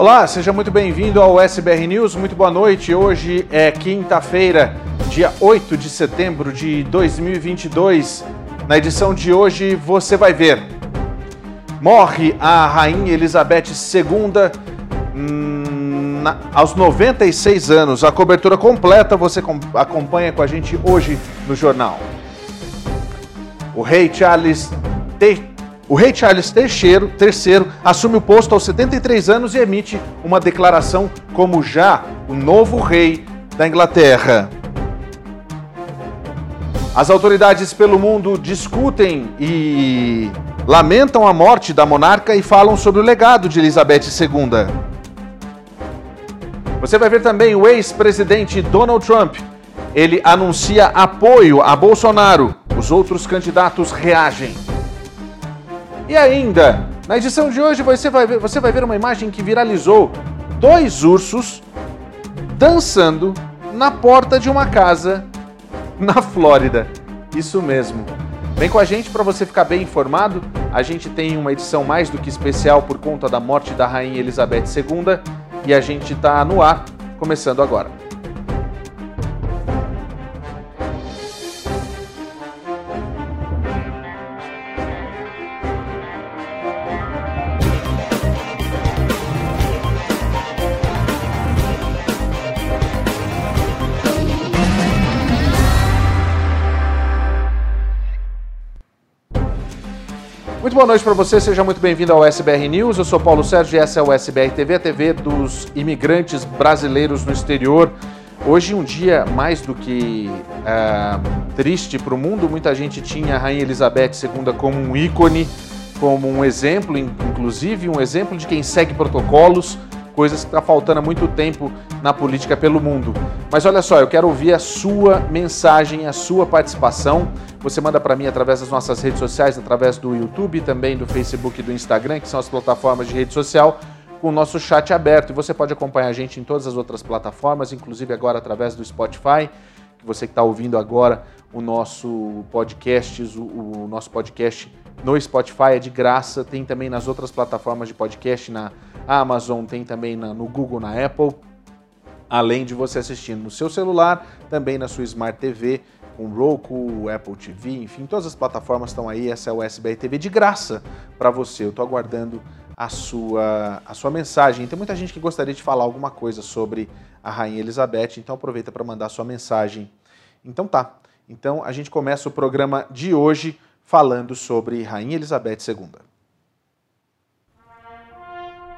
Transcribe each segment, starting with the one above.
Olá, seja muito bem-vindo ao SBR News. Muito boa noite. Hoje é quinta-feira, dia 8 de setembro de 2022. Na edição de hoje você vai ver. Morre a rainha Elizabeth II hum, na, aos 96 anos. A cobertura completa você com, acompanha com a gente hoje no jornal. O rei Charles o rei Charles III, III assume o posto aos 73 anos e emite uma declaração como já o novo rei da Inglaterra. As autoridades pelo mundo discutem e lamentam a morte da monarca e falam sobre o legado de Elizabeth II. Você vai ver também o ex-presidente Donald Trump. Ele anuncia apoio a Bolsonaro. Os outros candidatos reagem. E ainda, na edição de hoje você vai ver, você vai ver uma imagem que viralizou: dois ursos dançando na porta de uma casa na Flórida. Isso mesmo. Vem com a gente para você ficar bem informado. A gente tem uma edição mais do que especial por conta da morte da rainha Elizabeth II e a gente está no ar, começando agora. Boa noite para você, seja muito bem-vindo ao SBR News. Eu sou Paulo Sérgio e essa é o SBR TV, a TV dos imigrantes brasileiros no exterior. Hoje, um dia mais do que uh, triste para o mundo, muita gente tinha a Rainha Elizabeth II como um ícone, como um exemplo, inclusive um exemplo de quem segue protocolos, coisas que está faltando há muito tempo na política pelo mundo. Mas olha só, eu quero ouvir a sua mensagem, a sua participação. Você manda para mim através das nossas redes sociais, através do YouTube, também do Facebook e do Instagram, que são as plataformas de rede social, com o nosso chat aberto. E você pode acompanhar a gente em todas as outras plataformas, inclusive agora através do Spotify. Que você que está ouvindo agora o nosso podcast, o, o nosso podcast no Spotify é de graça, tem também nas outras plataformas de podcast, na Amazon, tem também na, no Google, na Apple. Além de você assistir no seu celular, também na sua Smart TV, com Roku, Apple TV, enfim, todas as plataformas estão aí. Essa é o SBR TV de graça para você. Eu estou aguardando a sua, a sua mensagem. Tem muita gente que gostaria de falar alguma coisa sobre a Rainha Elizabeth, então aproveita para mandar sua mensagem. Então tá. Então a gente começa o programa de hoje falando sobre Rainha Elizabeth II.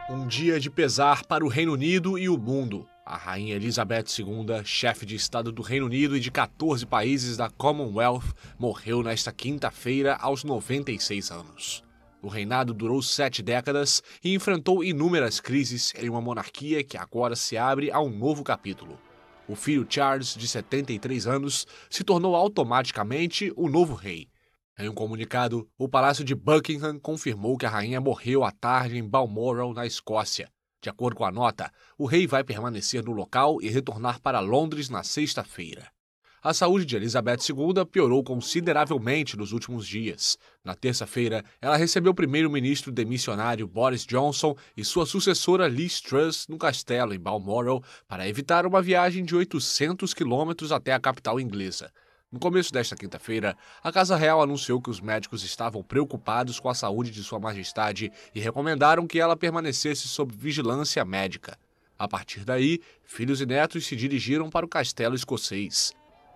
Um dia de pesar para o Reino Unido e o mundo. A Rainha Elizabeth II, chefe de Estado do Reino Unido e de 14 países da Commonwealth, morreu nesta quinta-feira aos 96 anos. O reinado durou sete décadas e enfrentou inúmeras crises em uma monarquia que agora se abre a um novo capítulo. O filho Charles, de 73 anos, se tornou automaticamente o novo rei em um comunicado, o Palácio de Buckingham confirmou que a rainha morreu à tarde em Balmoral, na Escócia. De acordo com a nota, o rei vai permanecer no local e retornar para Londres na sexta-feira. A saúde de Elizabeth II piorou consideravelmente nos últimos dias. Na terça-feira, ela recebeu o primeiro-ministro demissionário Boris Johnson e sua sucessora Liz Truss no castelo em Balmoral para evitar uma viagem de 800 quilômetros até a capital inglesa. No começo desta quinta-feira, a Casa Real anunciou que os médicos estavam preocupados com a saúde de Sua Majestade e recomendaram que ela permanecesse sob vigilância médica. A partir daí, filhos e netos se dirigiram para o castelo escocês.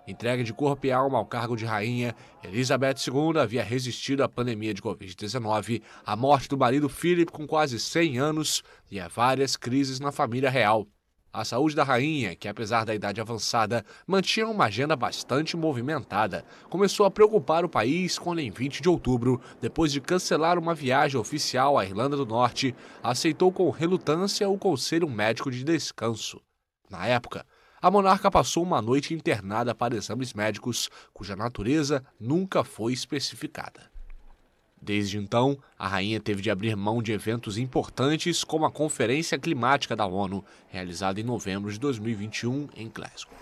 Entregue de corpo e alma ao cargo de rainha, Elizabeth II havia resistido à pandemia de Covid-19, à morte do marido Philip com quase 100 anos e a várias crises na família real. A saúde da rainha, que apesar da idade avançada, mantinha uma agenda bastante movimentada, começou a preocupar o país quando, em 20 de outubro, depois de cancelar uma viagem oficial à Irlanda do Norte, aceitou com relutância o Conselho Médico de Descanso. Na época, a monarca passou uma noite internada para exames médicos, cuja natureza nunca foi especificada. Desde então, a rainha teve de abrir mão de eventos importantes como a Conferência Climática da ONU, realizada em novembro de 2021 em Glasgow.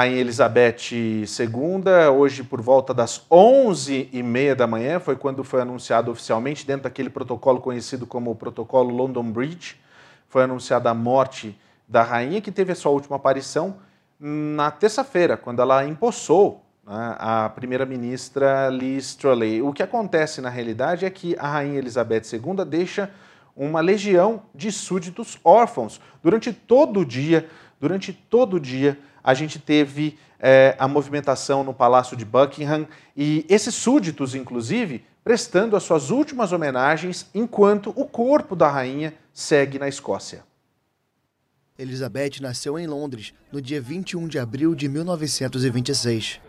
Rainha Elizabeth II, hoje por volta das 11h30 da manhã, foi quando foi anunciado oficialmente, dentro daquele protocolo conhecido como o Protocolo London Bridge, foi anunciada a morte da rainha, que teve a sua última aparição na terça-feira, quando ela empossou né, a primeira-ministra Liz Truss. O que acontece na realidade é que a Rainha Elizabeth II deixa uma legião de súditos órfãos durante todo o dia, durante todo o dia a gente teve é, a movimentação no Palácio de Buckingham e esses súditos, inclusive, prestando as suas últimas homenagens enquanto o corpo da rainha segue na Escócia. Elizabeth nasceu em Londres no dia 21 de abril de 1926.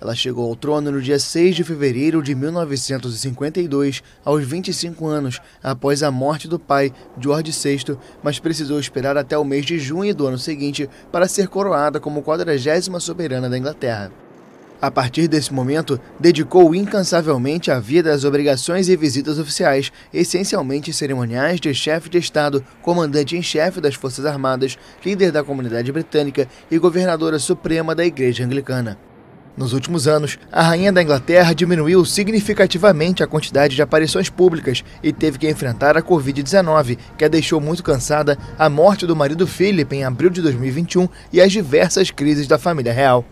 Ela chegou ao trono no dia 6 de fevereiro de 1952, aos 25 anos, após a morte do pai, George VI, mas precisou esperar até o mês de junho do ano seguinte para ser coroada como 40 soberana da Inglaterra. A partir desse momento, dedicou incansavelmente a vida às obrigações e visitas oficiais, essencialmente cerimoniais de chefe de Estado, comandante em chefe das Forças Armadas, líder da comunidade britânica e governadora suprema da Igreja Anglicana. Nos últimos anos, a rainha da Inglaterra diminuiu significativamente a quantidade de aparições públicas e teve que enfrentar a Covid-19, que a deixou muito cansada, a morte do marido Philip em abril de 2021 e as diversas crises da família real.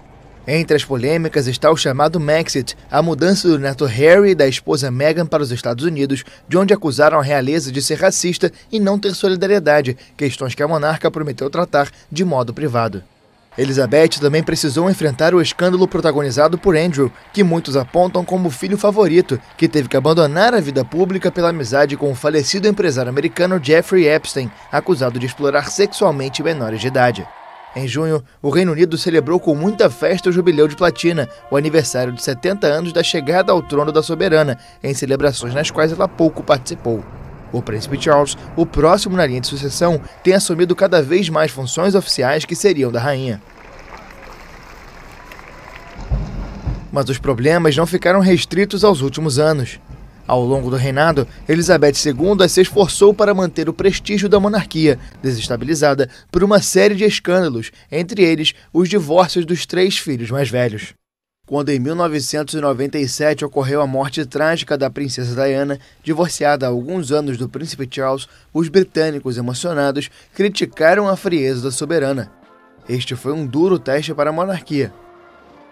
Entre as polêmicas está o chamado Maxit, a mudança do neto Harry e da esposa Meghan para os Estados Unidos, de onde acusaram a realeza de ser racista e não ter solidariedade, questões que a monarca prometeu tratar de modo privado. Elizabeth também precisou enfrentar o escândalo protagonizado por Andrew, que muitos apontam como filho favorito, que teve que abandonar a vida pública pela amizade com o falecido empresário americano Jeffrey Epstein, acusado de explorar sexualmente menores de idade. Em junho, o Reino Unido celebrou com muita festa o Jubileu de Platina, o aniversário de 70 anos da chegada ao trono da soberana, em celebrações nas quais ela pouco participou. O príncipe Charles, o próximo na linha de sucessão, tem assumido cada vez mais funções oficiais que seriam da rainha. Mas os problemas não ficaram restritos aos últimos anos. Ao longo do reinado, Elizabeth II se esforçou para manter o prestígio da monarquia, desestabilizada por uma série de escândalos, entre eles os divórcios dos três filhos mais velhos. Quando em 1997 ocorreu a morte trágica da princesa Diana, divorciada há alguns anos do príncipe Charles, os britânicos emocionados criticaram a frieza da soberana. Este foi um duro teste para a monarquia.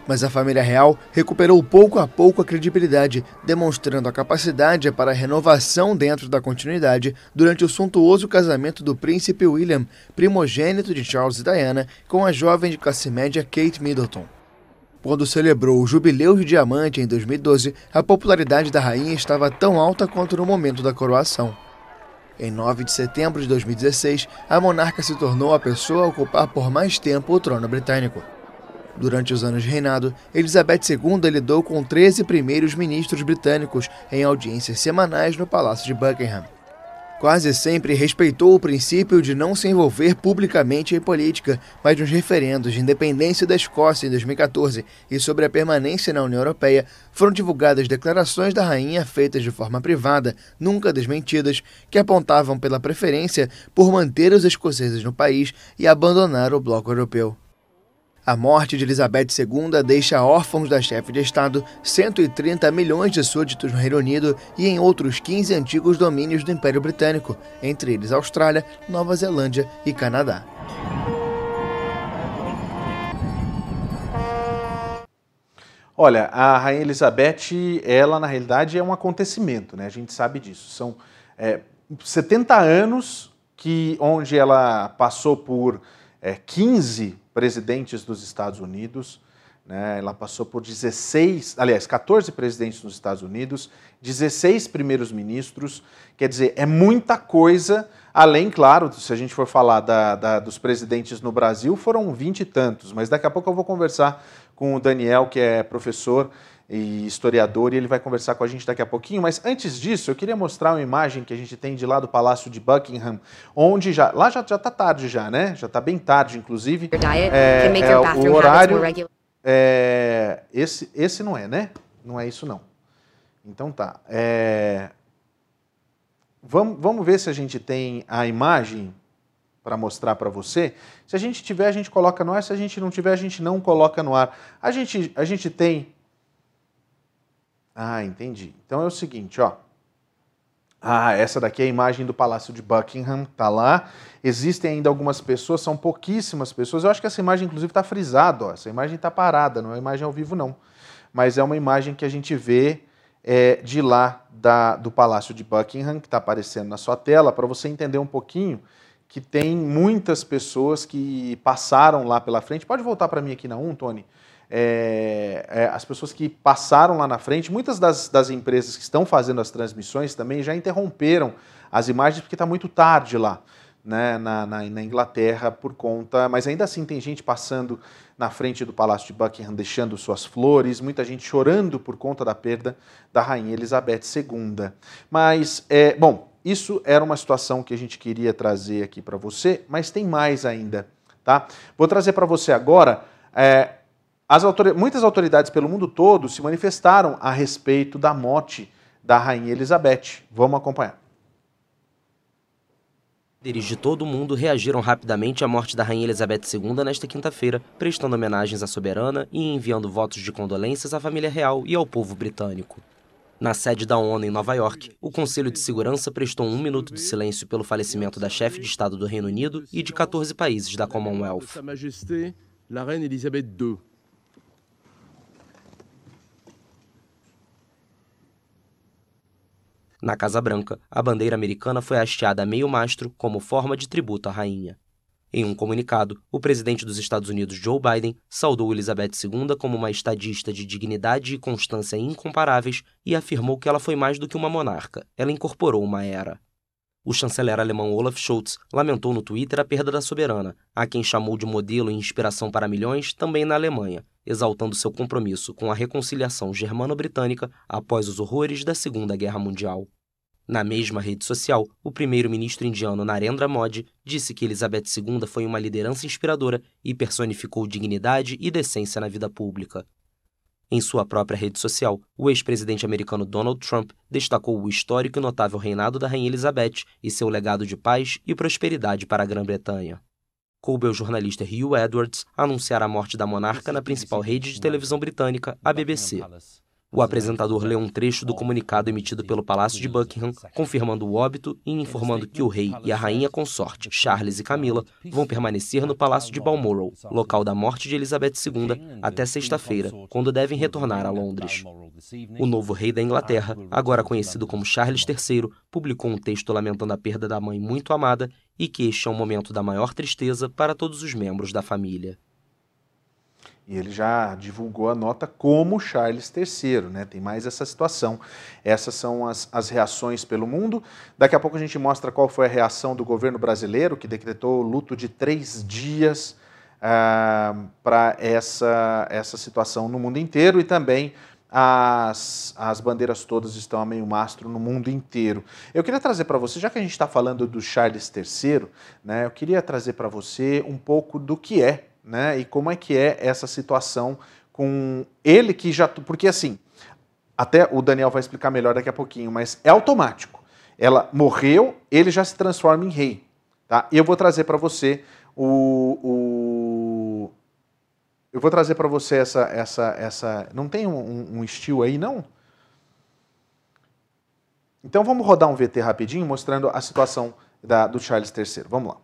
Mas a família real recuperou pouco a pouco a credibilidade, demonstrando a capacidade para a renovação dentro da continuidade durante o suntuoso casamento do príncipe William, primogênito de Charles e Diana, com a jovem de classe média Kate Middleton. Quando celebrou o Jubileu de Diamante em 2012, a popularidade da rainha estava tão alta quanto no momento da coroação. Em 9 de setembro de 2016, a monarca se tornou a pessoa a ocupar por mais tempo o trono britânico. Durante os anos de reinado, Elizabeth II lidou com 13 primeiros ministros britânicos em audiências semanais no Palácio de Buckingham quase sempre respeitou o princípio de não se envolver publicamente em política, mas nos referendos de independência da Escócia em 2014 e sobre a permanência na União Europeia, foram divulgadas declarações da rainha feitas de forma privada, nunca desmentidas, que apontavam pela preferência por manter os escoceses no país e abandonar o bloco europeu. A morte de Elizabeth II deixa órfãos da chefe de Estado 130 milhões de súditos no Reino Unido e em outros 15 antigos domínios do Império Britânico, entre eles Austrália, Nova Zelândia e Canadá. Olha, a Rainha Elizabeth, ela na realidade é um acontecimento, né? A gente sabe disso. São é, 70 anos que onde ela passou por é, 15 presidentes dos Estados Unidos, né? ela passou por 16, aliás, 14 presidentes nos Estados Unidos, 16 primeiros ministros, quer dizer, é muita coisa, além, claro, se a gente for falar da, da, dos presidentes no Brasil, foram 20 e tantos, mas daqui a pouco eu vou conversar com o Daniel, que é professor e historiador, e ele vai conversar com a gente daqui a pouquinho. Mas antes disso, eu queria mostrar uma imagem que a gente tem de lá do Palácio de Buckingham, onde já. Lá já, já tá tarde já, né? Já está bem tarde, inclusive. É, é o horário. É, esse, esse não é, né? Não é isso, não. Então tá. É, vamos, vamos ver se a gente tem a imagem para mostrar para você. Se a gente tiver, a gente coloca no ar. Se a gente não tiver, a gente não coloca no ar. A gente, a gente tem. Ah, entendi. Então é o seguinte, ó. Ah, essa daqui é a imagem do Palácio de Buckingham, tá lá. Existem ainda algumas pessoas, são pouquíssimas pessoas. Eu acho que essa imagem, inclusive, está frisada. Ó. Essa imagem está parada, não é uma imagem ao vivo, não. Mas é uma imagem que a gente vê é, de lá da, do Palácio de Buckingham, que está aparecendo na sua tela, para você entender um pouquinho que tem muitas pessoas que passaram lá pela frente. Pode voltar para mim aqui na 1, Tony? É, é, as pessoas que passaram lá na frente, muitas das, das, empresas que estão fazendo as transmissões também já interromperam as imagens porque está muito tarde lá. Né, na, na, na, Inglaterra por conta, mas ainda assim tem gente passando na frente do Palácio de Buckingham deixando suas flores, muita gente chorando por conta da perda da Rainha Elizabeth II. Mas, é, bom, isso era uma situação que a gente queria trazer aqui para você, mas tem mais ainda, tá? Vou trazer para você agora. É, autor... Muitas autoridades pelo mundo todo se manifestaram a respeito da morte da Rainha Elizabeth. Vamos acompanhar. Líderes de todo o mundo reagiram rapidamente à morte da Rainha Elizabeth II nesta quinta-feira, prestando homenagens à soberana e enviando votos de condolências à família real e ao povo britânico. Na sede da ONU em Nova York, o Conselho de Segurança prestou um minuto de silêncio pelo falecimento da chefe de Estado do Reino Unido e de 14 países da Commonwealth. Na Casa Branca, a bandeira americana foi hasteada a meio mastro como forma de tributo à rainha. Em um comunicado, o presidente dos Estados Unidos, Joe Biden, saudou Elizabeth II como uma estadista de dignidade e constância incomparáveis e afirmou que ela foi mais do que uma monarca, ela incorporou uma era. O chanceler alemão Olaf Scholz lamentou no Twitter a perda da soberana, a quem chamou de modelo e inspiração para milhões também na Alemanha, exaltando seu compromisso com a reconciliação germano-britânica após os horrores da Segunda Guerra Mundial. Na mesma rede social, o primeiro-ministro indiano Narendra Modi disse que Elizabeth II foi uma liderança inspiradora e personificou dignidade e decência na vida pública. Em sua própria rede social, o ex-presidente americano Donald Trump destacou o histórico e notável reinado da Rainha Elizabeth e seu legado de paz e prosperidade para a Grã-Bretanha. Coube ao jornalista Hugh Edwards anunciar a morte da monarca na principal rede de televisão britânica, a BBC. O apresentador leu um trecho do comunicado emitido pelo Palácio de Buckingham, confirmando o óbito e informando que o rei e a rainha consorte, Charles e Camila, vão permanecer no Palácio de Balmoral, local da morte de Elizabeth II, até sexta-feira, quando devem retornar a Londres. O novo rei da Inglaterra, agora conhecido como Charles III, publicou um texto lamentando a perda da mãe muito amada e que este é um momento da maior tristeza para todos os membros da família. E ele já divulgou a nota como Charles III, né? Tem mais essa situação. Essas são as, as reações pelo mundo. Daqui a pouco a gente mostra qual foi a reação do governo brasileiro, que decretou luto de três dias ah, para essa, essa situação no mundo inteiro e também as, as bandeiras todas estão a meio mastro no mundo inteiro. Eu queria trazer para você, já que a gente está falando do Charles III, né, eu queria trazer para você um pouco do que é né? E como é que é essa situação com ele que já. Porque assim, até o Daniel vai explicar melhor daqui a pouquinho, mas é automático. Ela morreu, ele já se transforma em rei. Tá? E eu vou trazer para você o, o, Eu vou trazer para você essa, essa, essa. Não tem um, um estilo aí, não? Então vamos rodar um VT rapidinho mostrando a situação da, do Charles III. Vamos lá.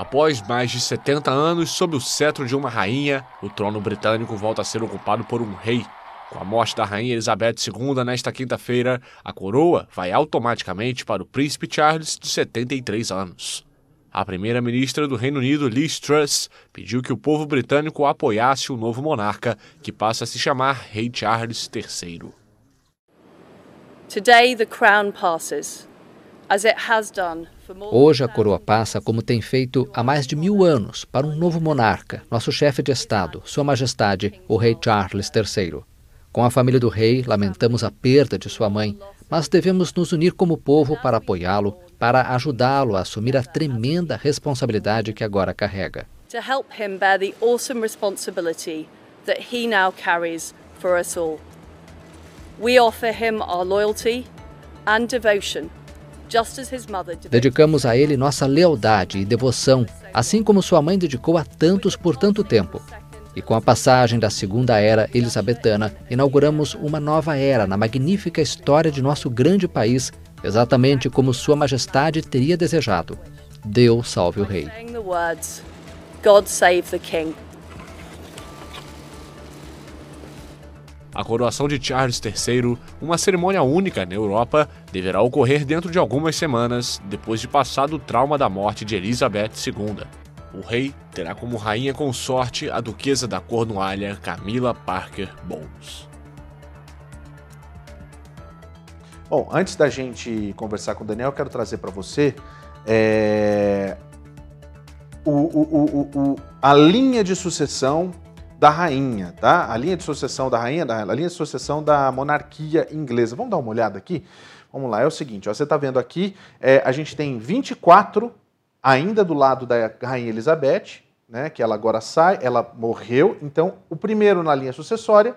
Após mais de 70 anos sob o cetro de uma rainha, o trono britânico volta a ser ocupado por um rei. Com a morte da rainha Elizabeth II nesta quinta-feira, a coroa vai automaticamente para o príncipe Charles, de 73 anos. A primeira-ministra do Reino Unido, Liz Truss, pediu que o povo britânico apoiasse o novo monarca, que passa a se chamar Rei Charles III. Today the crown passes, as it has done Hoje a coroa passa, como tem feito há mais de mil anos, para um novo monarca, nosso chefe de Estado, Sua Majestade, o Rei Charles III. Com a família do rei, lamentamos a perda de sua mãe, mas devemos nos unir como povo para apoiá-lo, para ajudá-lo a assumir a tremenda responsabilidade que agora carrega. We offer him our loyalty and devotion Dedicamos a ele nossa lealdade e devoção, assim como sua mãe dedicou a tantos por tanto tempo. E com a passagem da Segunda Era Elisabetana, inauguramos uma nova era na magnífica história de nosso grande país, exatamente como Sua Majestade teria desejado. Deus salve o Rei. God save the King. A coroação de Charles III, uma cerimônia única na Europa, deverá ocorrer dentro de algumas semanas, depois de passado o trauma da morte de Elizabeth II. O rei terá como rainha consorte a duquesa da Cornualha Camila Parker Bowles. Bom, antes da gente conversar com o Daniel, eu quero trazer para você é, o, o, o, a linha de sucessão da rainha, tá? A linha de sucessão da rainha, a linha de sucessão da monarquia inglesa. Vamos dar uma olhada aqui? Vamos lá, é o seguinte, ó, você está vendo aqui, é, a gente tem 24 ainda do lado da rainha Elizabeth, né, que ela agora sai, ela morreu, então o primeiro na linha sucessória,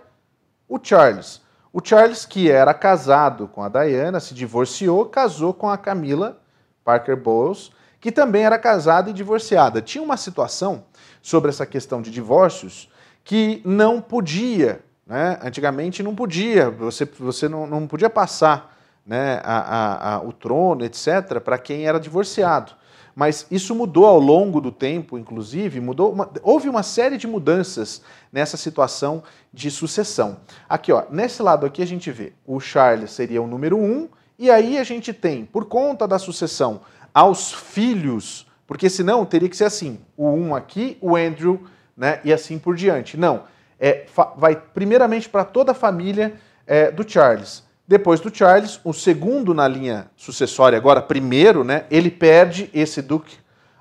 o Charles. O Charles, que era casado com a Diana, se divorciou, casou com a Camila Parker Bowles, que também era casada e divorciada. Tinha uma situação sobre essa questão de divórcios que não podia, né? antigamente não podia, você, você não, não podia passar né, a, a, a, o trono, etc., para quem era divorciado. Mas isso mudou ao longo do tempo, inclusive, mudou uma, houve uma série de mudanças nessa situação de sucessão. Aqui, ó, nesse lado aqui a gente vê o Charles seria o número um, e aí a gente tem, por conta da sucessão aos filhos, porque senão teria que ser assim: o um aqui, o Andrew né? E assim por diante. Não. É, vai primeiramente para toda a família é, do Charles. Depois do Charles, o segundo na linha sucessória, agora primeiro, né? Ele perde esse Duke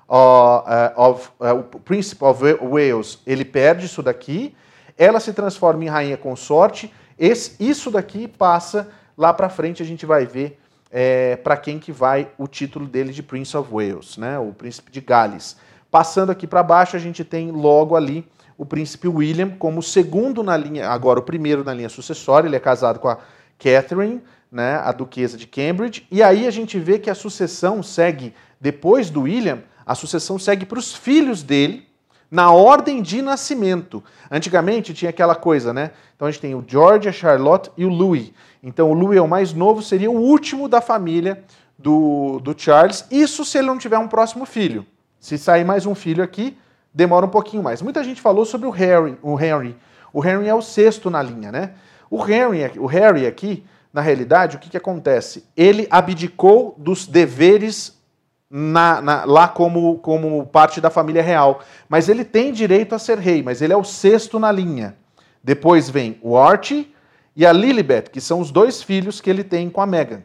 uh, of, uh, o Príncipe of Wales. Ele perde isso daqui. Ela se transforma em rainha consorte. Esse, isso daqui passa lá para frente. A gente vai ver é, para quem que vai o título dele de Prince of Wales, né? O príncipe de Gales. Passando aqui para baixo, a gente tem logo ali o príncipe William como segundo na linha, agora o primeiro na linha sucessória, ele é casado com a Catherine, né, a duquesa de Cambridge, e aí a gente vê que a sucessão segue, depois do William, a sucessão segue para os filhos dele, na ordem de nascimento. Antigamente tinha aquela coisa, né? Então a gente tem o George, a Charlotte e o Louis. Então o Louis é o mais novo, seria o último da família do, do Charles, isso se ele não tiver um próximo filho. Se sair mais um filho aqui, demora um pouquinho mais. Muita gente falou sobre o Harry. O Henry, o Henry é o sexto na linha, né? O Henry, o Harry aqui, na realidade, o que, que acontece? Ele abdicou dos deveres na, na, lá como, como parte da família real. Mas ele tem direito a ser rei, mas ele é o sexto na linha. Depois vem o Archie e a Lilibet, que são os dois filhos que ele tem com a Meghan.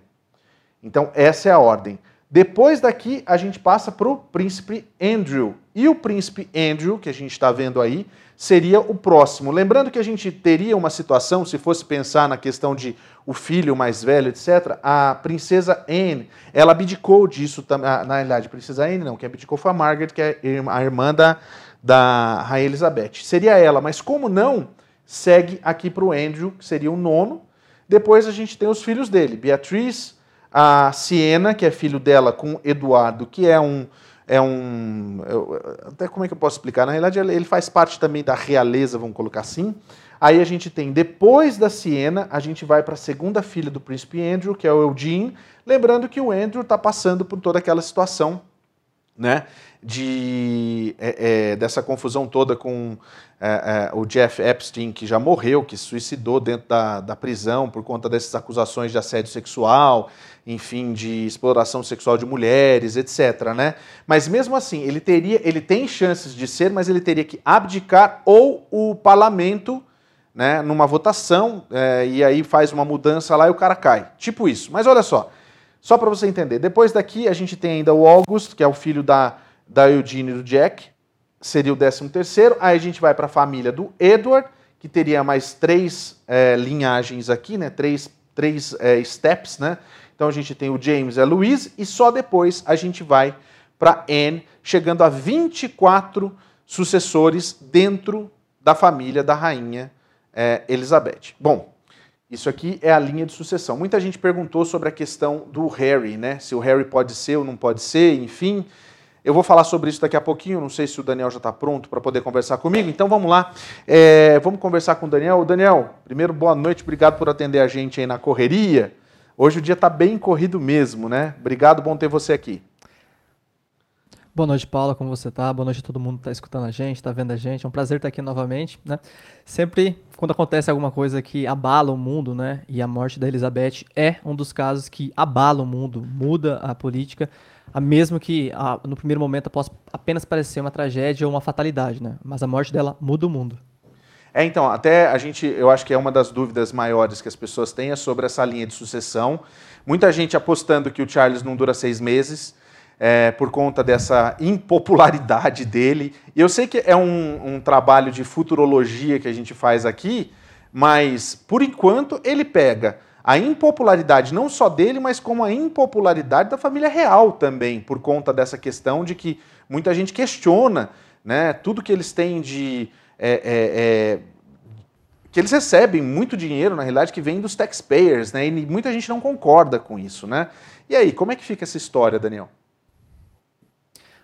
Então, essa é a ordem. Depois daqui, a gente passa para o príncipe Andrew. E o príncipe Andrew, que a gente está vendo aí, seria o próximo. Lembrando que a gente teria uma situação, se fosse pensar na questão de o filho mais velho, etc., a princesa Anne, ela abdicou disso, na realidade, princesa Anne não, que abdicou foi a Margaret, que é a irmã da, da Rainha Elizabeth. Seria ela, mas como não, segue aqui para o Andrew, que seria o nono. Depois a gente tem os filhos dele, Beatriz, a Siena, que é filho dela, com Eduardo, que é um. É um até como é que eu posso explicar? Na realidade, ele faz parte também da realeza, vamos colocar assim. Aí a gente tem, depois da Siena, a gente vai para a segunda filha do príncipe Andrew, que é o Eugene. Lembrando que o Andrew está passando por toda aquela situação né? De, é, é, dessa confusão toda com é, é, o Jeff Epstein, que já morreu, que se suicidou dentro da, da prisão por conta dessas acusações de assédio sexual, enfim, de exploração sexual de mulheres, etc. Né? Mas mesmo assim, ele teria, ele tem chances de ser, mas ele teria que abdicar ou o parlamento, né, numa votação, é, e aí faz uma mudança lá e o cara cai. Tipo isso. Mas olha só, só para você entender, depois daqui a gente tem ainda o August, que é o filho da, da Eugene e do Jack, seria o 13 terceiro. Aí a gente vai para a família do Edward, que teria mais três é, linhagens aqui, né? Três, três é, steps, né? Então a gente tem o James e a Louise, e só depois a gente vai para Anne, chegando a 24 sucessores dentro da família da rainha é, Elizabeth. Bom, isso aqui é a linha de sucessão. Muita gente perguntou sobre a questão do Harry, né? Se o Harry pode ser ou não pode ser, enfim. Eu vou falar sobre isso daqui a pouquinho, não sei se o Daniel já está pronto para poder conversar comigo, então vamos lá. É, vamos conversar com o Daniel. Daniel, primeiro, boa noite, obrigado por atender a gente aí na correria. Hoje o dia está bem corrido mesmo, né? Obrigado, bom ter você aqui. Boa noite, Paula, como você está? Boa noite a todo mundo que está escutando a gente, está vendo a gente. É um prazer estar aqui novamente, né? Sempre quando acontece alguma coisa que abala o mundo, né? E a morte da Elizabeth é um dos casos que abala o mundo, muda a política a mesmo que a, no primeiro momento possa apenas parecer uma tragédia ou uma fatalidade, né? Mas a morte dela muda o mundo. É, então, até a gente, eu acho que é uma das dúvidas maiores que as pessoas têm é sobre essa linha de sucessão. Muita gente apostando que o Charles não dura seis meses, é, por conta dessa impopularidade dele. E eu sei que é um, um trabalho de futurologia que a gente faz aqui, mas por enquanto ele pega a impopularidade não só dele, mas como a impopularidade da família real também, por conta dessa questão de que muita gente questiona né, tudo que eles têm de. É, é, é, que eles recebem muito dinheiro, na realidade, que vem dos taxpayers, né? E muita gente não concorda com isso, né? E aí, como é que fica essa história, Daniel?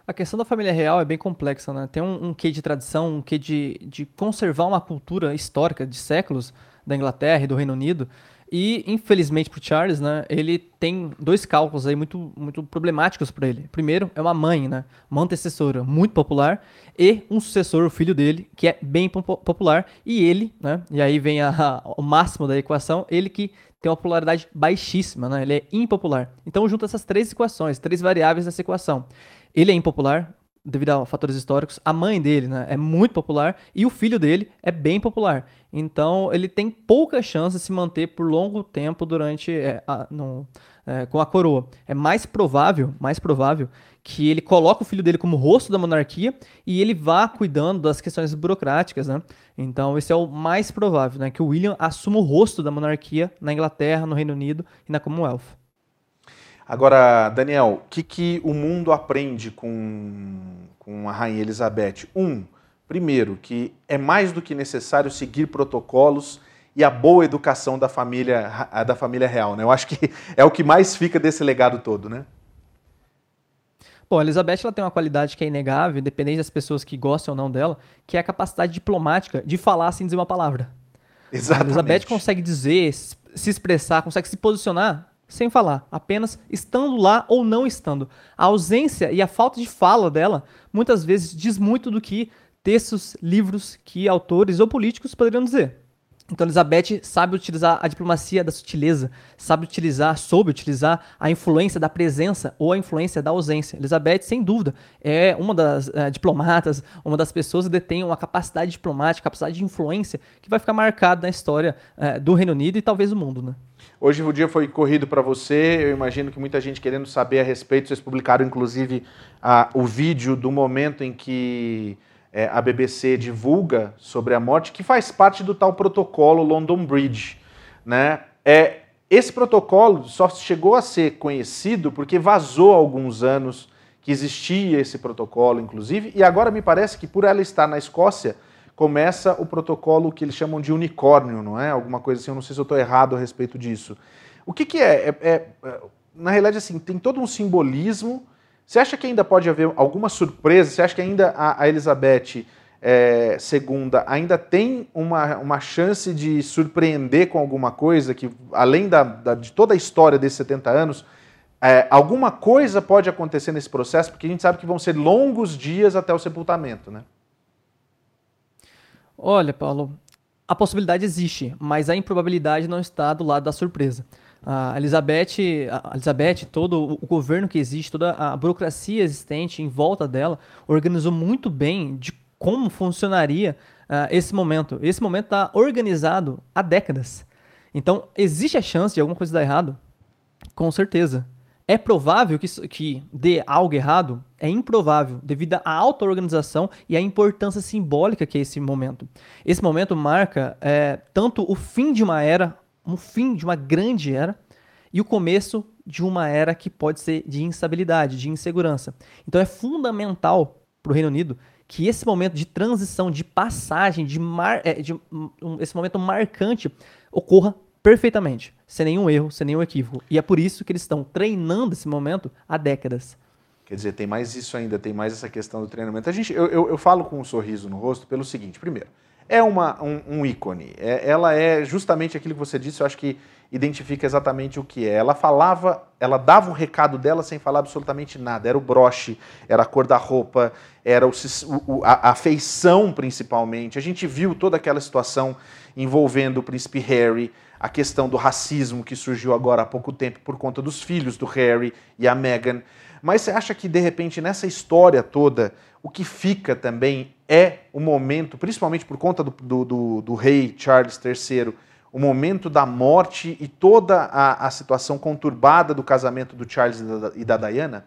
A questão da família real é bem complexa, né? Tem um, um quê de tradição, um quê de, de conservar uma cultura histórica de séculos da Inglaterra e do Reino Unido e, infelizmente, para o Charles, né, ele tem dois cálculos aí muito, muito problemáticos para ele. Primeiro, é uma mãe, né, uma antecessora muito popular, e um sucessor, o filho dele, que é bem popular, e ele, né, e aí vem a, a, o máximo da equação, ele que tem uma popularidade baixíssima, né, ele é impopular. Então, junta essas três equações, três variáveis dessa equação. Ele é impopular, devido a fatores históricos. A mãe dele né, é muito popular e o filho dele é bem popular. Então ele tem pouca chance de se manter por longo tempo durante é, a, no, é, com a coroa. É mais provável, mais provável que ele coloque o filho dele como rosto da monarquia e ele vá cuidando das questões burocráticas, né? Então esse é o mais provável, né? Que o William assuma o rosto da monarquia na Inglaterra, no Reino Unido e na Commonwealth. Agora, Daniel, o que, que o mundo aprende com, com a Rainha Elizabeth? Um, primeiro, que é mais do que necessário seguir protocolos e a boa educação da família, da família real. Né? Eu acho que é o que mais fica desse legado todo, né? Bom, a Elizabeth ela tem uma qualidade que é inegável, independente das pessoas que gostam ou não dela, que é a capacidade diplomática de falar sem dizer uma palavra. Exatamente. A Elizabeth consegue dizer, se expressar, consegue se posicionar sem falar, apenas estando lá ou não estando. A ausência e a falta de fala dela muitas vezes diz muito do que textos, livros que autores ou políticos poderiam dizer. Então Elizabeth sabe utilizar a diplomacia da sutileza, sabe utilizar, soube utilizar a influência da presença ou a influência da ausência. Elizabeth, sem dúvida, é uma das é, diplomatas, uma das pessoas que detém uma capacidade diplomática, capacidade de influência que vai ficar marcada na história é, do Reino Unido e talvez do mundo, né? Hoje o dia foi corrido para você, eu imagino que muita gente querendo saber a respeito, vocês publicaram inclusive a, o vídeo do momento em que é, a BBC divulga sobre a morte, que faz parte do tal protocolo London Bridge. Né? É, esse protocolo só chegou a ser conhecido porque vazou há alguns anos que existia esse protocolo, inclusive, e agora me parece que por ela estar na Escócia, começa o protocolo que eles chamam de unicórnio, não é? Alguma coisa assim, eu não sei se eu estou errado a respeito disso. O que, que é? É, é? é? Na realidade, assim, tem todo um simbolismo. Você acha que ainda pode haver alguma surpresa? Você acha que ainda a, Elizabeth é, II ainda tem uma, uma chance de surpreender com alguma coisa que, além da, da, de toda a história desses 70 anos, É, alguma coisa pode acontecer nesse processo, porque a gente sabe que vão ser longos dias até o sepultamento, né? Olha, Paulo, a possibilidade existe, mas a improbabilidade não está do lado da surpresa. A Elizabeth, a Elizabeth, todo o governo que existe, toda a burocracia existente em volta dela, organizou muito bem de como funcionaria uh, esse momento. Esse momento está organizado há décadas. Então, existe a chance de alguma coisa dar errado? Com certeza. É provável que, que dê algo errado? É improvável, devido à alta organização e à importância simbólica que é esse momento. Esse momento marca é, tanto o fim de uma era, um fim de uma grande era, e o começo de uma era que pode ser de instabilidade, de insegurança. Então é fundamental para o Reino Unido que esse momento de transição, de passagem, de, mar, é, de um, esse momento marcante ocorra perfeitamente, sem nenhum erro, sem nenhum equívoco. E é por isso que eles estão treinando esse momento há décadas. Quer dizer, tem mais isso ainda, tem mais essa questão do treinamento. A gente, eu, eu, eu falo com um sorriso no rosto pelo seguinte: primeiro, é uma, um, um ícone. É, ela é justamente aquilo que você disse, eu acho que identifica exatamente o que é. Ela falava, ela dava o recado dela sem falar absolutamente nada. Era o broche, era a cor da roupa, era o, o, a, a feição principalmente. A gente viu toda aquela situação envolvendo o príncipe Harry, a questão do racismo que surgiu agora há pouco tempo por conta dos filhos do Harry e a Meghan. Mas você acha que, de repente, nessa história toda, o que fica também é o momento, principalmente por conta do, do, do, do rei Charles III, o momento da morte e toda a, a situação conturbada do casamento do Charles e da, e da Diana?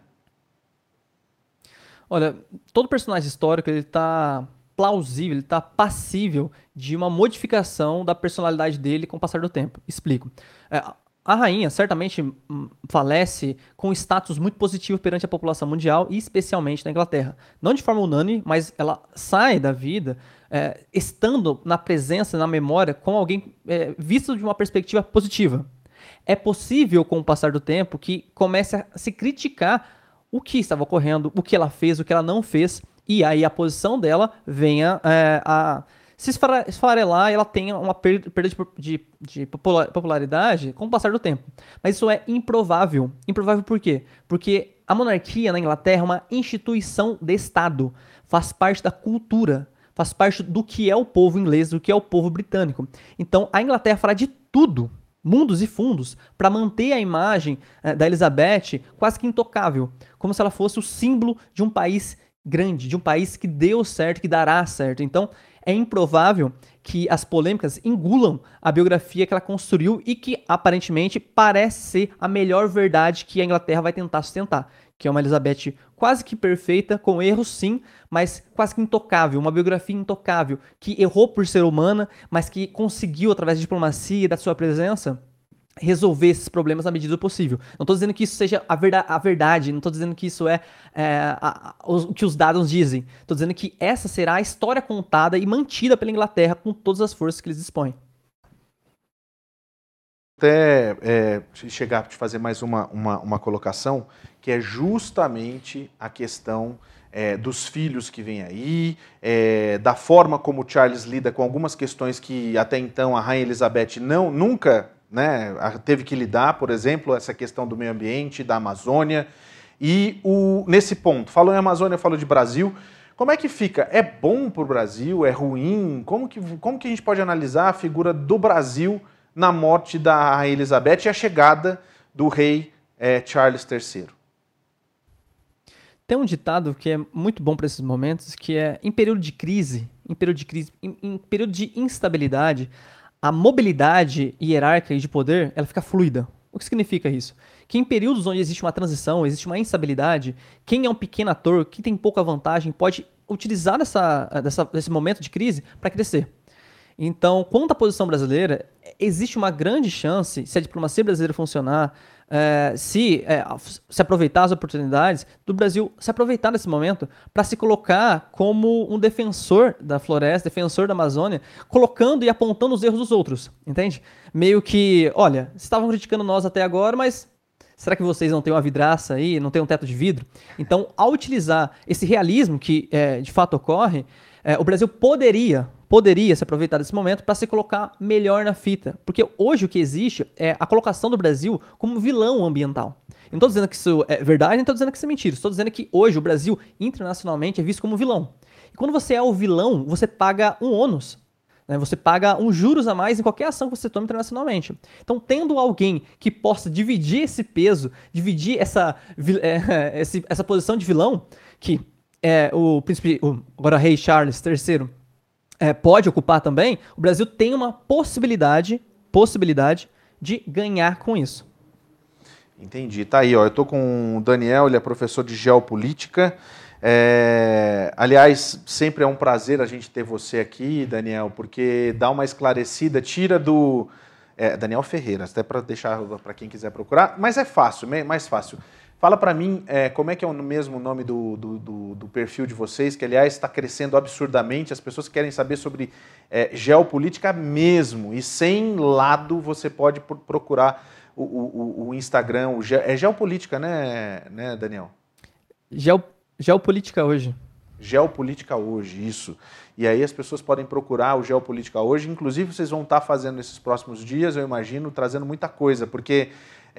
Olha, todo personagem histórico ele está plausível, ele está passível de uma modificação da personalidade dele com o passar do tempo. Explico. É, a rainha certamente hum, falece com status muito positivo perante a população mundial e especialmente na Inglaterra. Não de forma unânime, mas ela sai da vida é, estando na presença, na memória, com alguém é, visto de uma perspectiva positiva. É possível, com o passar do tempo, que comece a se criticar o que estava ocorrendo, o que ela fez, o que ela não fez, e aí a posição dela venha é, a se esfarelar ela tenha uma perda de, de, de, popularidade com o passar do tempo. Mas isso é improvável. Improvável por quê? Porque a monarquia na Inglaterra é uma instituição de Estado, faz parte da cultura, faz parte do que é o povo inglês, do que é o povo britânico. Então a Inglaterra fará de tudo mundos e fundos para manter a imagem eh, da Elizabeth quase que intocável, como se ela fosse o símbolo de um país grande, de um país que deu certo, que dará certo. Então, é improvável que as polêmicas engulam a biografia que ela construiu e que aparentemente parece ser a melhor verdade que a Inglaterra vai tentar sustentar, que é uma Elizabeth quase que perfeita, com erros sim, mas quase que intocável, uma biografia intocável, que errou por ser humana, mas que conseguiu através da diplomacia e da sua presença resolver esses problemas na medida do possível. Não estou dizendo que isso seja a, verda a verdade, não estou dizendo que isso é, é a, a, o que os dados dizem. Estou dizendo que essa será a história contada e mantida pela Inglaterra com todas as forças que eles dispõem. Até é, chegar a te fazer mais uma, uma, uma, colocação, que é justamente a questão é, dos filhos que vêm aí, é, da forma como Charles lida com algumas questões que até então a Rainha Elizabeth não, nunca né, teve que lidar, por exemplo, essa questão do meio ambiente, da Amazônia. E o, nesse ponto, falou em Amazônia, falou de Brasil. Como é que fica? É bom para o Brasil? É ruim? Como que, como que a gente pode analisar a figura do Brasil na morte da Elizabeth e a chegada do rei é, Charles III? Tem um ditado que é muito bom para esses momentos, que é em período de crise, em período de crise, em, em período de instabilidade, a mobilidade hierárquica e de poder ela fica fluida. O que significa isso? Que em períodos onde existe uma transição, existe uma instabilidade, quem é um pequeno ator, quem tem pouca vantagem, pode utilizar dessa, dessa, desse momento de crise para crescer. Então, quanto à posição brasileira, existe uma grande chance, se a diplomacia brasileira funcionar, é, se, é, se aproveitar as oportunidades do Brasil, se aproveitar desse momento para se colocar como um defensor da floresta, defensor da Amazônia, colocando e apontando os erros dos outros, entende? Meio que, olha, estavam criticando nós até agora, mas será que vocês não têm uma vidraça aí, não têm um teto de vidro? Então, ao utilizar esse realismo que é, de fato ocorre, é, o Brasil poderia, poderia se aproveitar desse momento para se colocar melhor na fita. Porque hoje o que existe é a colocação do Brasil como vilão ambiental. não estou dizendo que isso é verdade, nem estou dizendo que isso é mentira. Estou dizendo que hoje o Brasil, internacionalmente, é visto como vilão. E quando você é o vilão, você paga um ônus. Né? Você paga uns juros a mais em qualquer ação que você tome internacionalmente. Então, tendo alguém que possa dividir esse peso, dividir essa, é, essa posição de vilão, que é o príncipe, o, agora rei Charles III, é, pode ocupar também, o Brasil tem uma possibilidade, possibilidade de ganhar com isso. Entendi. Tá aí, ó. Eu tô com o Daniel, ele é professor de geopolítica. É... Aliás, sempre é um prazer a gente ter você aqui, Daniel, porque dá uma esclarecida, tira do. É, Daniel Ferreira, até para deixar para quem quiser procurar, mas é fácil, mais fácil. Fala para mim é, como é que é o mesmo nome do, do, do, do perfil de vocês, que aliás está crescendo absurdamente. As pessoas querem saber sobre é, geopolítica mesmo. E sem lado você pode procurar o, o, o Instagram. O ge, é geopolítica, né, né Daniel? Geo, geopolítica hoje. Geopolítica hoje, isso. E aí as pessoas podem procurar o Geopolítica hoje. Inclusive, vocês vão estar fazendo nesses próximos dias, eu imagino, trazendo muita coisa, porque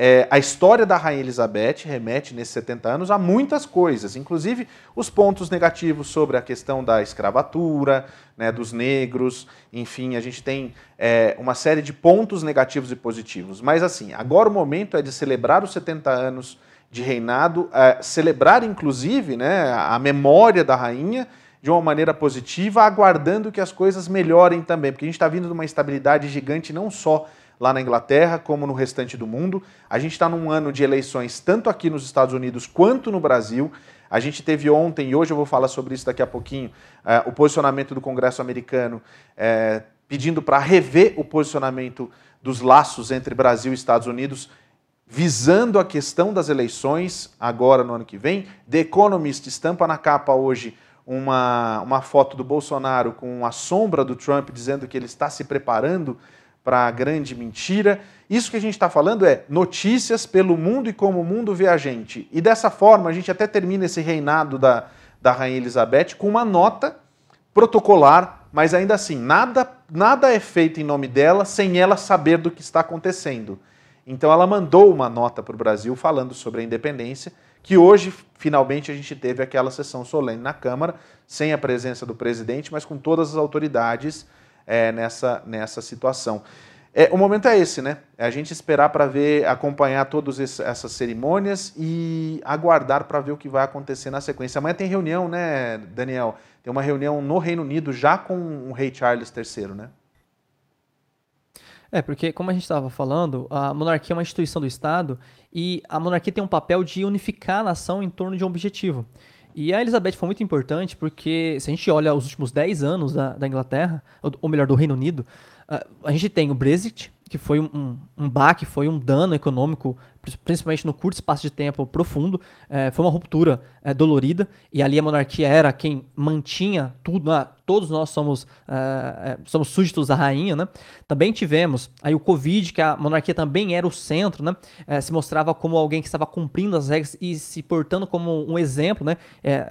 é, a história da Rainha Elizabeth remete, nesses 70 anos, a muitas coisas, inclusive os pontos negativos sobre a questão da escravatura, né, dos negros, enfim, a gente tem é, uma série de pontos negativos e positivos. Mas, assim, agora o momento é de celebrar os 70 anos de reinado, é, celebrar, inclusive, né, a memória da rainha de uma maneira positiva, aguardando que as coisas melhorem também, porque a gente está vindo de uma estabilidade gigante, não só lá na Inglaterra como no restante do mundo. A gente está num ano de eleições tanto aqui nos Estados Unidos quanto no Brasil. A gente teve ontem, e hoje eu vou falar sobre isso daqui a pouquinho, é, o posicionamento do Congresso americano é, pedindo para rever o posicionamento dos laços entre Brasil e Estados Unidos, visando a questão das eleições agora no ano que vem. The Economist estampa na capa hoje uma, uma foto do Bolsonaro com a sombra do Trump dizendo que ele está se preparando para a grande mentira. Isso que a gente está falando é notícias pelo mundo e como o mundo vê a gente. E dessa forma, a gente até termina esse reinado da, da Rainha Elizabeth com uma nota protocolar, mas ainda assim, nada, nada é feito em nome dela sem ela saber do que está acontecendo. Então ela mandou uma nota para o Brasil falando sobre a independência, que hoje, finalmente, a gente teve aquela sessão solene na Câmara, sem a presença do presidente, mas com todas as autoridades é, nessa, nessa situação. É, o momento é esse, né? É a gente esperar para ver, acompanhar todas essas cerimônias e aguardar para ver o que vai acontecer na sequência. Amanhã tem reunião, né, Daniel? Tem uma reunião no Reino Unido já com o rei Charles III, né? É, porque como a gente estava falando, a monarquia é uma instituição do Estado e a monarquia tem um papel de unificar a nação em torno de um objetivo. E a Elizabeth foi muito importante porque, se a gente olha os últimos 10 anos da, da Inglaterra, ou, ou, melhor, do Reino Unido, a, a gente tem o Brexit, que foi um, um baque, foi um dano econômico, principalmente no curto espaço de tempo profundo. É, foi uma ruptura é, dolorida, e ali a monarquia era quem mantinha tudo. Né? Todos nós somos, é, somos súditos da rainha. Né? Também tivemos aí o Covid, que a monarquia também era o centro, né? Se mostrava como alguém que estava cumprindo as regras e se portando como um exemplo. Né?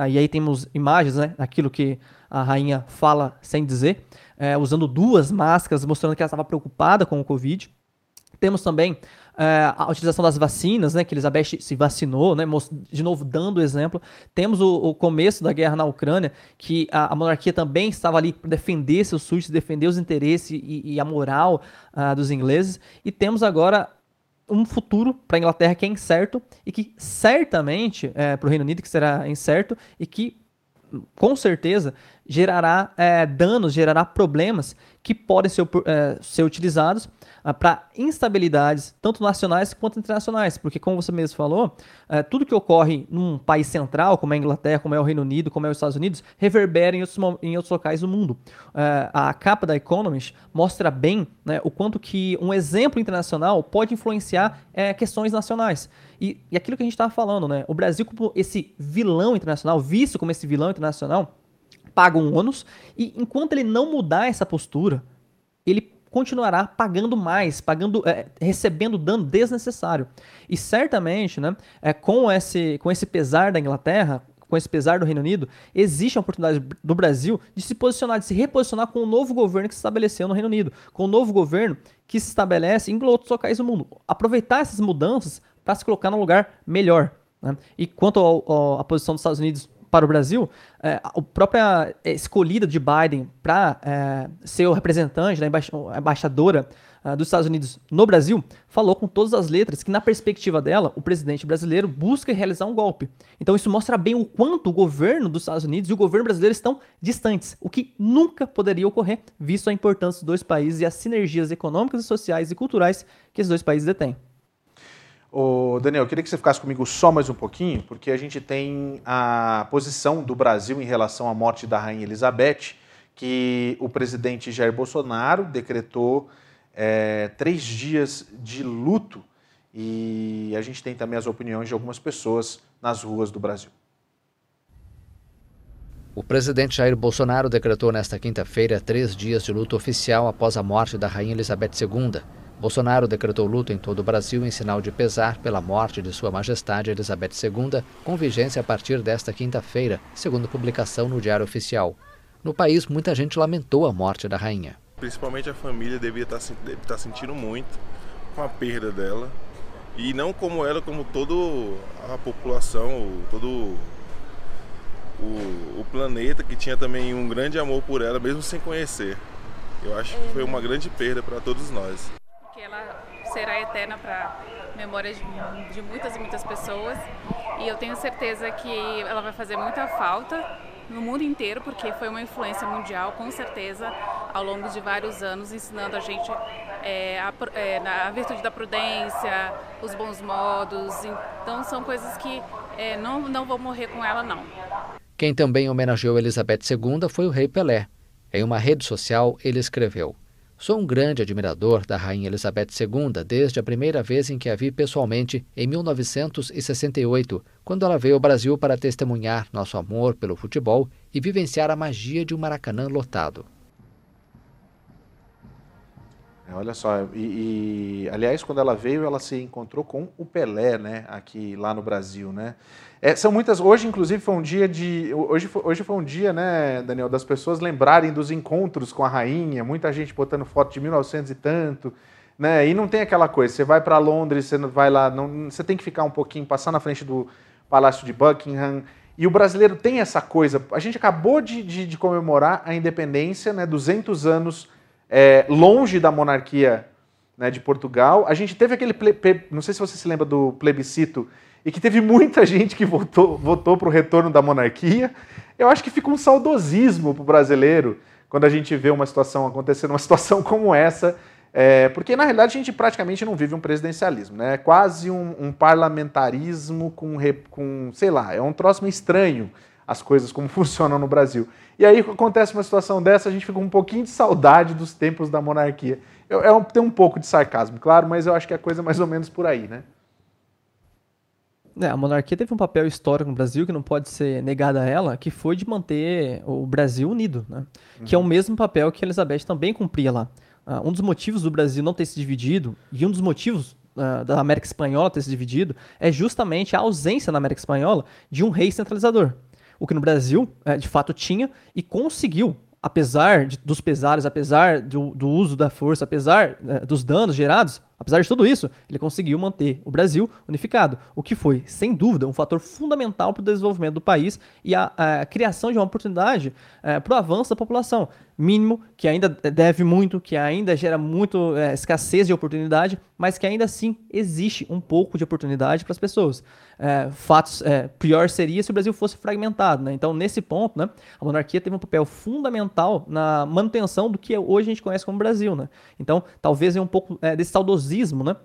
E aí temos imagens né, daquilo que a rainha fala sem dizer é, usando duas máscaras, mostrando que ela estava preocupada com o Covid. Temos também é, a utilização das vacinas, né, que Elizabeth se vacinou, né, de novo dando exemplo. Temos o, o começo da guerra na Ucrânia, que a, a monarquia também estava ali para defender seus súditos, defender os interesses e, e a moral uh, dos ingleses. E temos agora um futuro para a Inglaterra que é incerto e que certamente é, para o Reino Unido que será incerto e que com certeza gerará é, danos, gerará problemas que podem ser, é, ser utilizados ah, para instabilidades, tanto nacionais quanto internacionais. Porque, como você mesmo falou, é, tudo que ocorre num país central, como é a Inglaterra, como é o Reino Unido, como é os Estados Unidos, reverbera em outros, em outros locais do mundo. É, a capa da Economist mostra bem né, o quanto que um exemplo internacional pode influenciar é, questões nacionais. E, e aquilo que a gente estava falando, né? O Brasil, como esse vilão internacional, visto como esse vilão internacional, paga um ônus e enquanto ele não mudar essa postura, ele continuará pagando mais, pagando, é, recebendo dano desnecessário. E certamente, né, é, com, esse, com esse pesar da Inglaterra, com esse pesar do Reino Unido, existe a oportunidade do Brasil de se posicionar, de se reposicionar com o novo governo que se estabeleceu no Reino Unido, com o novo governo que se estabelece em outros locais do mundo. Aproveitar essas mudanças para se colocar num lugar melhor. Né? E quanto à posição dos Estados Unidos para o Brasil, é, a própria escolhida de Biden para é, ser o representante, da embaixadora uh, dos Estados Unidos no Brasil, falou com todas as letras que, na perspectiva dela, o presidente brasileiro busca realizar um golpe. Então isso mostra bem o quanto o governo dos Estados Unidos e o governo brasileiro estão distantes, o que nunca poderia ocorrer, visto a importância dos dois países e as sinergias econômicas, sociais e culturais que esses dois países detêm. Ô, Daniel, eu queria que você ficasse comigo só mais um pouquinho, porque a gente tem a posição do Brasil em relação à morte da Rainha Elizabeth, que o presidente Jair Bolsonaro decretou é, três dias de luto e a gente tem também as opiniões de algumas pessoas nas ruas do Brasil. O presidente Jair Bolsonaro decretou nesta quinta-feira três dias de luto oficial após a morte da Rainha Elizabeth II. Bolsonaro decretou luto em todo o Brasil em sinal de pesar pela morte de Sua Majestade Elizabeth II, com vigência a partir desta quinta-feira, segundo publicação no Diário Oficial. No país, muita gente lamentou a morte da rainha. Principalmente a família devia estar, tá deve estar tá sentindo muito com a perda dela. E não como ela, como toda a população, todo o, o planeta que tinha também um grande amor por ela, mesmo sem conhecer. Eu acho que foi uma grande perda para todos nós. Que ela será eterna para memória de, de muitas e muitas pessoas. E eu tenho certeza que ela vai fazer muita falta no mundo inteiro, porque foi uma influência mundial, com certeza, ao longo de vários anos, ensinando a gente é, a, é, a, virtude da prudência, os bons modos. Então, são coisas que é, não, não vou morrer com ela, não. Quem também homenageou Elizabeth II foi o rei Pelé. Em uma rede social, ele escreveu. Sou um grande admirador da Rainha Elizabeth II desde a primeira vez em que a vi pessoalmente, em 1968, quando ela veio ao Brasil para testemunhar nosso amor pelo futebol e vivenciar a magia de um Maracanã lotado. É, olha só, e, e, aliás, quando ela veio, ela se encontrou com o Pelé, né, aqui lá no Brasil, né? É, são muitas. Hoje, inclusive, foi um dia de. Hoje hoje foi um dia, né, Daniel, das pessoas lembrarem dos encontros com a rainha. Muita gente botando foto de 1900 e tanto. Né? E não tem aquela coisa. Você vai para Londres, você vai lá. Não, você tem que ficar um pouquinho, passar na frente do Palácio de Buckingham. E o brasileiro tem essa coisa. A gente acabou de, de, de comemorar a independência, né, 200 anos é, longe da monarquia né, de Portugal. A gente teve aquele. Não sei se você se lembra do plebiscito e que teve muita gente que votou, votou para o retorno da monarquia. Eu acho que fica um saudosismo para o brasileiro quando a gente vê uma situação acontecendo, uma situação como essa, é, porque na realidade a gente praticamente não vive um presidencialismo, né? é quase um, um parlamentarismo com, com, sei lá, é um troço meio estranho as coisas como funcionam no Brasil. E aí acontece uma situação dessa, a gente fica com um pouquinho de saudade dos tempos da monarquia. É tem um pouco de sarcasmo, claro, mas eu acho que é coisa mais ou menos por aí, né? É, a monarquia teve um papel histórico no Brasil que não pode ser negado a ela, que foi de manter o Brasil unido, né? Uhum. Que é o uhum. mesmo papel que Elizabeth também cumpria lá. Uh, um dos motivos do Brasil não ter se dividido, e um dos motivos uh, da América Espanhola ter se dividido, é justamente a ausência na América Espanhola de um rei centralizador. O que no Brasil, uh, de fato, tinha e conseguiu apesar de, dos pesares, apesar do, do, uso da força, apesar uh, dos danos gerados, Apesar de tudo isso, ele conseguiu manter o Brasil unificado, o que foi, sem dúvida, um fator fundamental para o desenvolvimento do país e a, a criação de uma oportunidade é, para o avanço da população. Mínimo, que ainda deve muito, que ainda gera muito é, escassez de oportunidade, mas que ainda assim existe um pouco de oportunidade para as pessoas. É, fatos, é, pior seria se o Brasil fosse fragmentado. Né? Então, nesse ponto, né, a monarquia teve um papel fundamental na manutenção do que hoje a gente conhece como Brasil. Né? Então, talvez é um pouco é, desse saudosismo né?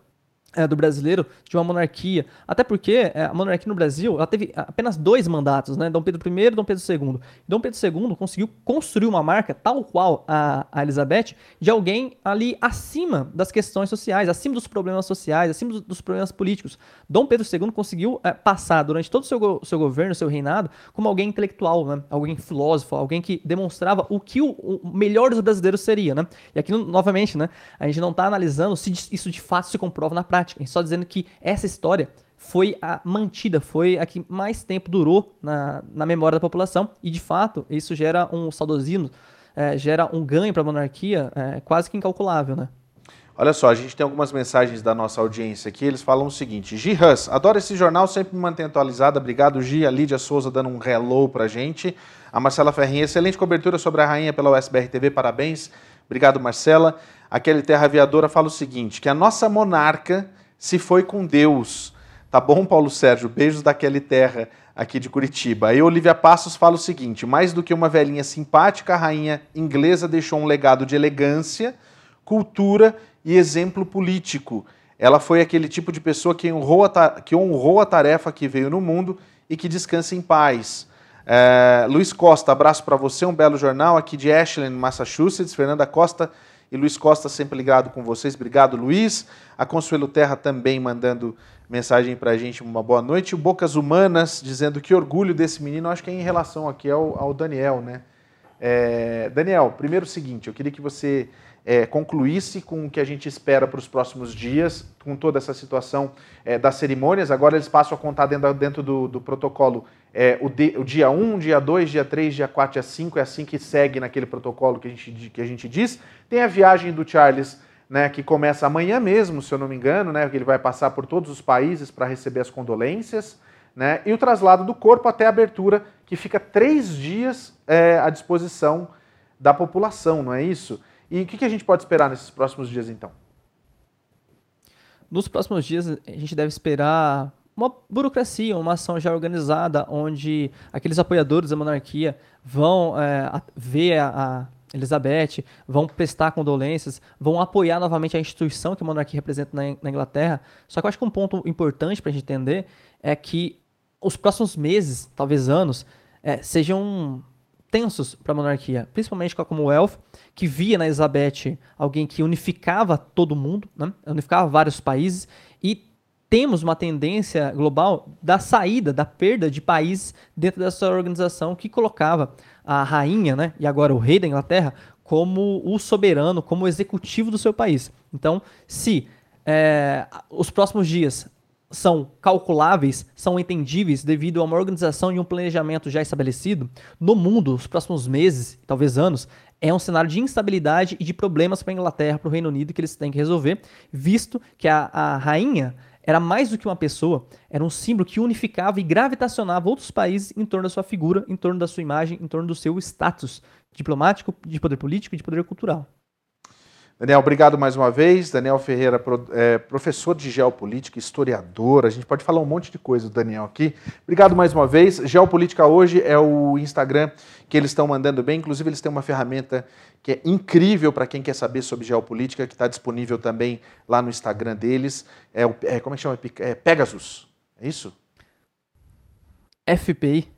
É, do brasileiro de uma monarquia. Até porque é, a monarquia no Brasil ela teve apenas dois mandatos, né? Dom Pedro I e Dom Pedro II. Dom Pedro II conseguiu construir uma marca tal qual a, a Elizabeth de alguém ali acima das questões sociais, acima dos problemas sociais, acima dos, dos problemas políticos. Dom Pedro II conseguiu é, passar durante todo o seu, seu governo, seu reinado, como alguém intelectual, né? alguém filósofo, alguém que demonstrava o que o, o melhor dos brasileiros seria. Né? E aqui, novamente, né, a gente não está analisando se isso de fato se comprova na prática Só dizendo que essa história foi a mantida, foi a que mais tempo durou na, na memória da população. E, de fato, isso gera um saudosismo, é, gera um ganho para a monarquia é, quase que incalculável, né? Olha só, a gente tem algumas mensagens da nossa audiência aqui. Eles falam o seguinte: Gi Hus, adoro esse jornal, sempre me mantém atualizado. Obrigado, Gi. A Lídia Souza dando um hello pra gente. A Marcela Ferrinha, excelente cobertura sobre a rainha pela USBR TV, parabéns. Obrigado, Marcela. A Kelly Terra Aviadora fala o seguinte: que a nossa monarca se foi com Deus. Tá bom, Paulo Sérgio? Beijos da Terra aqui de Curitiba. Aí Olivia Passos fala o seguinte: mais do que uma velhinha simpática, a rainha inglesa deixou um legado de elegância, cultura e exemplo político. Ela foi aquele tipo de pessoa que honrou a, que honrou a tarefa que veio no mundo e que descansa em paz. É, Luiz Costa, abraço para você, um belo jornal aqui de Ashland, Massachusetts. Fernanda Costa e Luiz Costa sempre ligado com vocês. Obrigado, Luiz. A Consuelo Terra também mandando mensagem para a gente, uma boa noite. O Bocas Humanas dizendo que orgulho desse menino, acho que é em relação aqui ao, ao Daniel, né? É, Daniel, primeiro o seguinte, eu queria que você é, concluísse com o que a gente espera para os próximos dias, com toda essa situação é, das cerimônias. Agora eles passam a contar dentro, dentro do, do protocolo é, o, de, o, dia 1, dia 2, dia 3, dia 4, dia 5, é assim que segue naquele protocolo que a gente, que a gente diz. Tem a viagem do Charles, né, que começa amanhã mesmo, se eu não me engano, né, que ele vai passar por todos os países para receber as condolências. Né, e o traslado do corpo até a abertura, que fica três dias é, à disposição da população, não é isso? E o que a gente pode esperar nesses próximos dias, então? Nos próximos dias, a gente deve esperar uma burocracia, uma ação já organizada, onde aqueles apoiadores da monarquia vão é, ver a, a, Elizabeth, vão prestar condolências, vão apoiar novamente a instituição que a monarquia representa na, na Inglaterra. Só que eu acho que um ponto importante para a gente entender é que os próximos meses, talvez anos, é, sejam tensos para a monarquia, principalmente com a Commonwealth, que via na Elizabeth alguém que unificava todo mundo, né? unificava vários países, temos uma tendência global da saída, da perda de países dentro dessa organização que colocava a rainha, né, e agora o rei da Inglaterra, como o soberano, como o executivo do seu país. Então, se é, os próximos dias são calculáveis, são entendíveis devido a uma organização e um planejamento já estabelecido, no mundo, os próximos meses, talvez anos, é um cenário de instabilidade e de problemas para a Inglaterra, para o Reino Unido, que eles têm que resolver, visto que a, a rainha era mais do que uma pessoa, era um símbolo que unificava e gravitacionava outros países em torno da sua figura, em torno da sua imagem, em torno do seu status diplomático, de poder político e de poder cultural. Daniel, obrigado mais uma vez. Daniel Ferreira, é, professor de geopolítica, historiador. A gente pode falar um monte de coisa do Daniel aqui. Obrigado mais uma vez. Geopolítica hoje é o Instagram que eles estão mandando bem. Inclusive, eles têm uma ferramenta que é incrível para quem quer saber sobre geopolítica, que está disponível também lá no Instagram deles. É, o, é como é que chama? É Pegasus. É isso? FPI.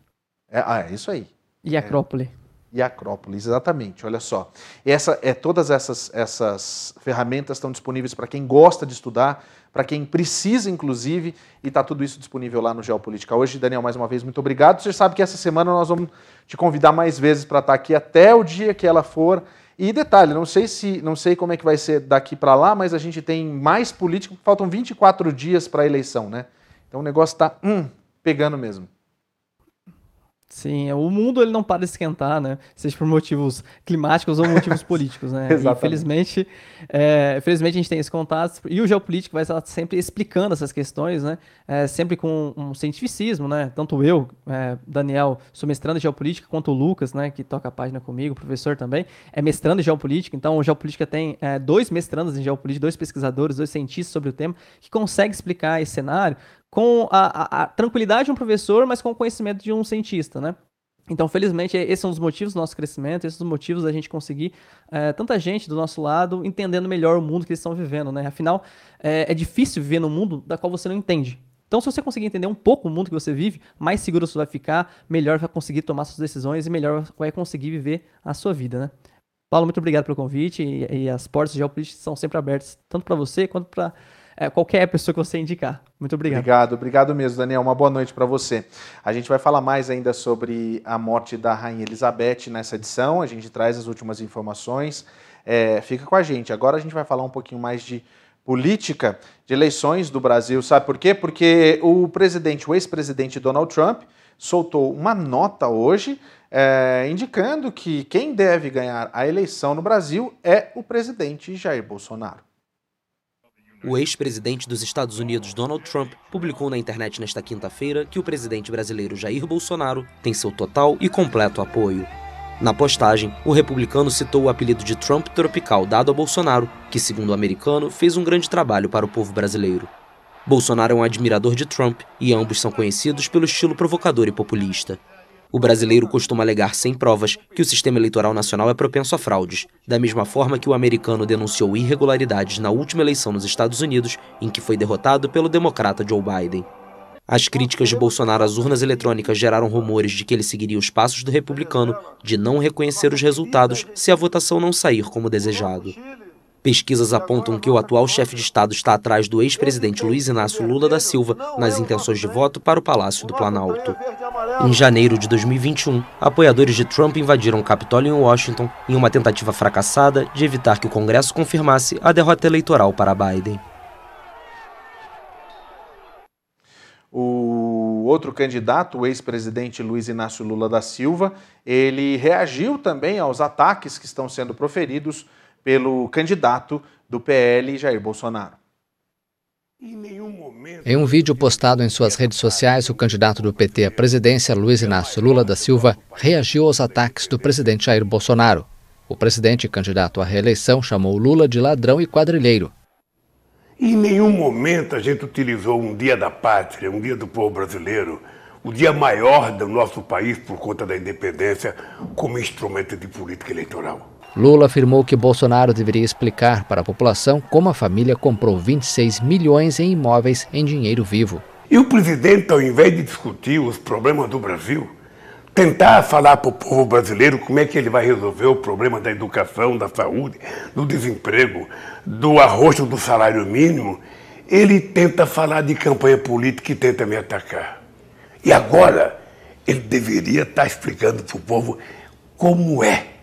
É, ah, é isso aí. E Acrópole. E Acrópolis, exatamente. Olha só. Essa, é, todas essas, essas ferramentas estão disponíveis para quem gosta de estudar, para quem precisa, inclusive, e está tudo isso disponível lá no Geopolítica. Hoje, Daniel, mais uma vez, muito obrigado. Você sabe que essa semana nós vamos te convidar mais vezes para estar tá aqui até o dia que ela for. E detalhe, não sei se não sei como é que vai ser daqui para lá, mas a gente tem mais político, faltam 24 dias para a eleição, né? Então o negócio está hum, pegando mesmo. Sim, o mundo ele não para de esquentar, né? Seja por motivos climáticos ou motivos políticos, né? Infelizmente, é, infelizmente a gente tem esse contato e o geopolítico vai estar sempre explicando essas questões, né? É, sempre com um cientificismo, né? Tanto eu, é, Daniel, sou mestrando em geopolítica, quanto o Lucas, né? Que toca a página comigo, professor também, é mestrando em geopolítica. Então, o geopolítica tem é, dois mestrandos em geopolítica, dois pesquisadores, dois cientistas sobre o tema que conseguem explicar esse cenário com a, a, a, tranquilidade de um professor, mas com o conhecimento de um cientista, né? Então, felizmente, é um dos motivos do nosso crescimento, esses são os motivos da gente conseguir é, tanta gente do nosso lado entendendo melhor o mundo que eles estão vivendo, né? Afinal, é, é difícil viver num mundo da qual você não entende. Então, se você conseguir entender um pouco o mundo que você vive, mais seguro você vai ficar, melhor vai conseguir tomar suas decisões e melhor vai conseguir viver a sua vida, né? Paulo, muito obrigado pelo convite e, e as portas geopolíticas são sempre abertas, tanto para você quanto para é, qualquer pessoa que você indicar. Muito obrigado. Obrigado, obrigado mesmo, Daniel. Uma boa noite para você. A gente vai falar mais ainda sobre a morte da Rainha Elizabeth nessa edição. A gente traz as últimas informações. É, fica com a gente. Agora a gente vai falar um pouquinho mais de política de eleições do Brasil. Sabe por quê? Porque o presidente, o ex-presidente Donald Trump, soltou uma nota hoje é, indicando que quem deve ganhar a eleição no Brasil é o presidente Jair Bolsonaro. O ex-presidente dos Estados Unidos, Donald Trump, publicou na internet nesta quinta-feira que o presidente brasileiro Jair Bolsonaro tem seu total e completo apoio. Na postagem, o republicano citou o apelido de Trump tropical dado a Bolsonaro, que, segundo o americano, fez um grande trabalho para o povo brasileiro. Bolsonaro é um admirador de Trump e ambos são conhecidos pelo estilo provocador e populista. O brasileiro costuma alegar sem provas que o sistema eleitoral nacional é propenso a fraudes, da mesma forma que o americano denunciou irregularidades na última eleição nos Estados Unidos, em que foi derrotado pelo democrata Joe Biden. As críticas de Bolsonaro às urnas eletrônicas geraram rumores de que ele seguiria os passos do republicano de não reconhecer os resultados se a votação não sair como desejado. Pesquisas apontam que o atual chefe de Estado está atrás do ex-presidente Luiz Inácio Lula da Silva nas intenções de voto para o Palácio do Planalto. Em janeiro de 2021, apoiadores de Trump invadiram o Capitólio em Washington em uma tentativa fracassada de evitar que o Congresso confirmasse a derrota eleitoral para Biden. O outro candidato, o ex-presidente Luiz Inácio Lula da Silva, ele reagiu também aos ataques que estão sendo proferidos pelo candidato do PL, Jair Bolsonaro. Em um vídeo postado em suas redes sociais, o candidato do PT à presidência, Luiz Inácio Lula da Silva, reagiu aos ataques do presidente Jair Bolsonaro. O presidente candidato à reeleição chamou Lula de ladrão e quadrilheiro. Em nenhum momento a gente utilizou um dia da pátria, um dia do povo brasileiro, o dia maior do nosso país por conta da independência, como instrumento de política eleitoral. Lula afirmou que Bolsonaro deveria explicar para a população como a família comprou 26 milhões em imóveis em dinheiro vivo. E o presidente, ao invés de discutir os problemas do Brasil, tentar falar para o povo brasileiro como é que ele vai resolver o problema da educação, da saúde, do desemprego, do arroxo do salário mínimo, ele tenta falar de campanha política e tenta me atacar. E agora ele deveria estar explicando para o povo como é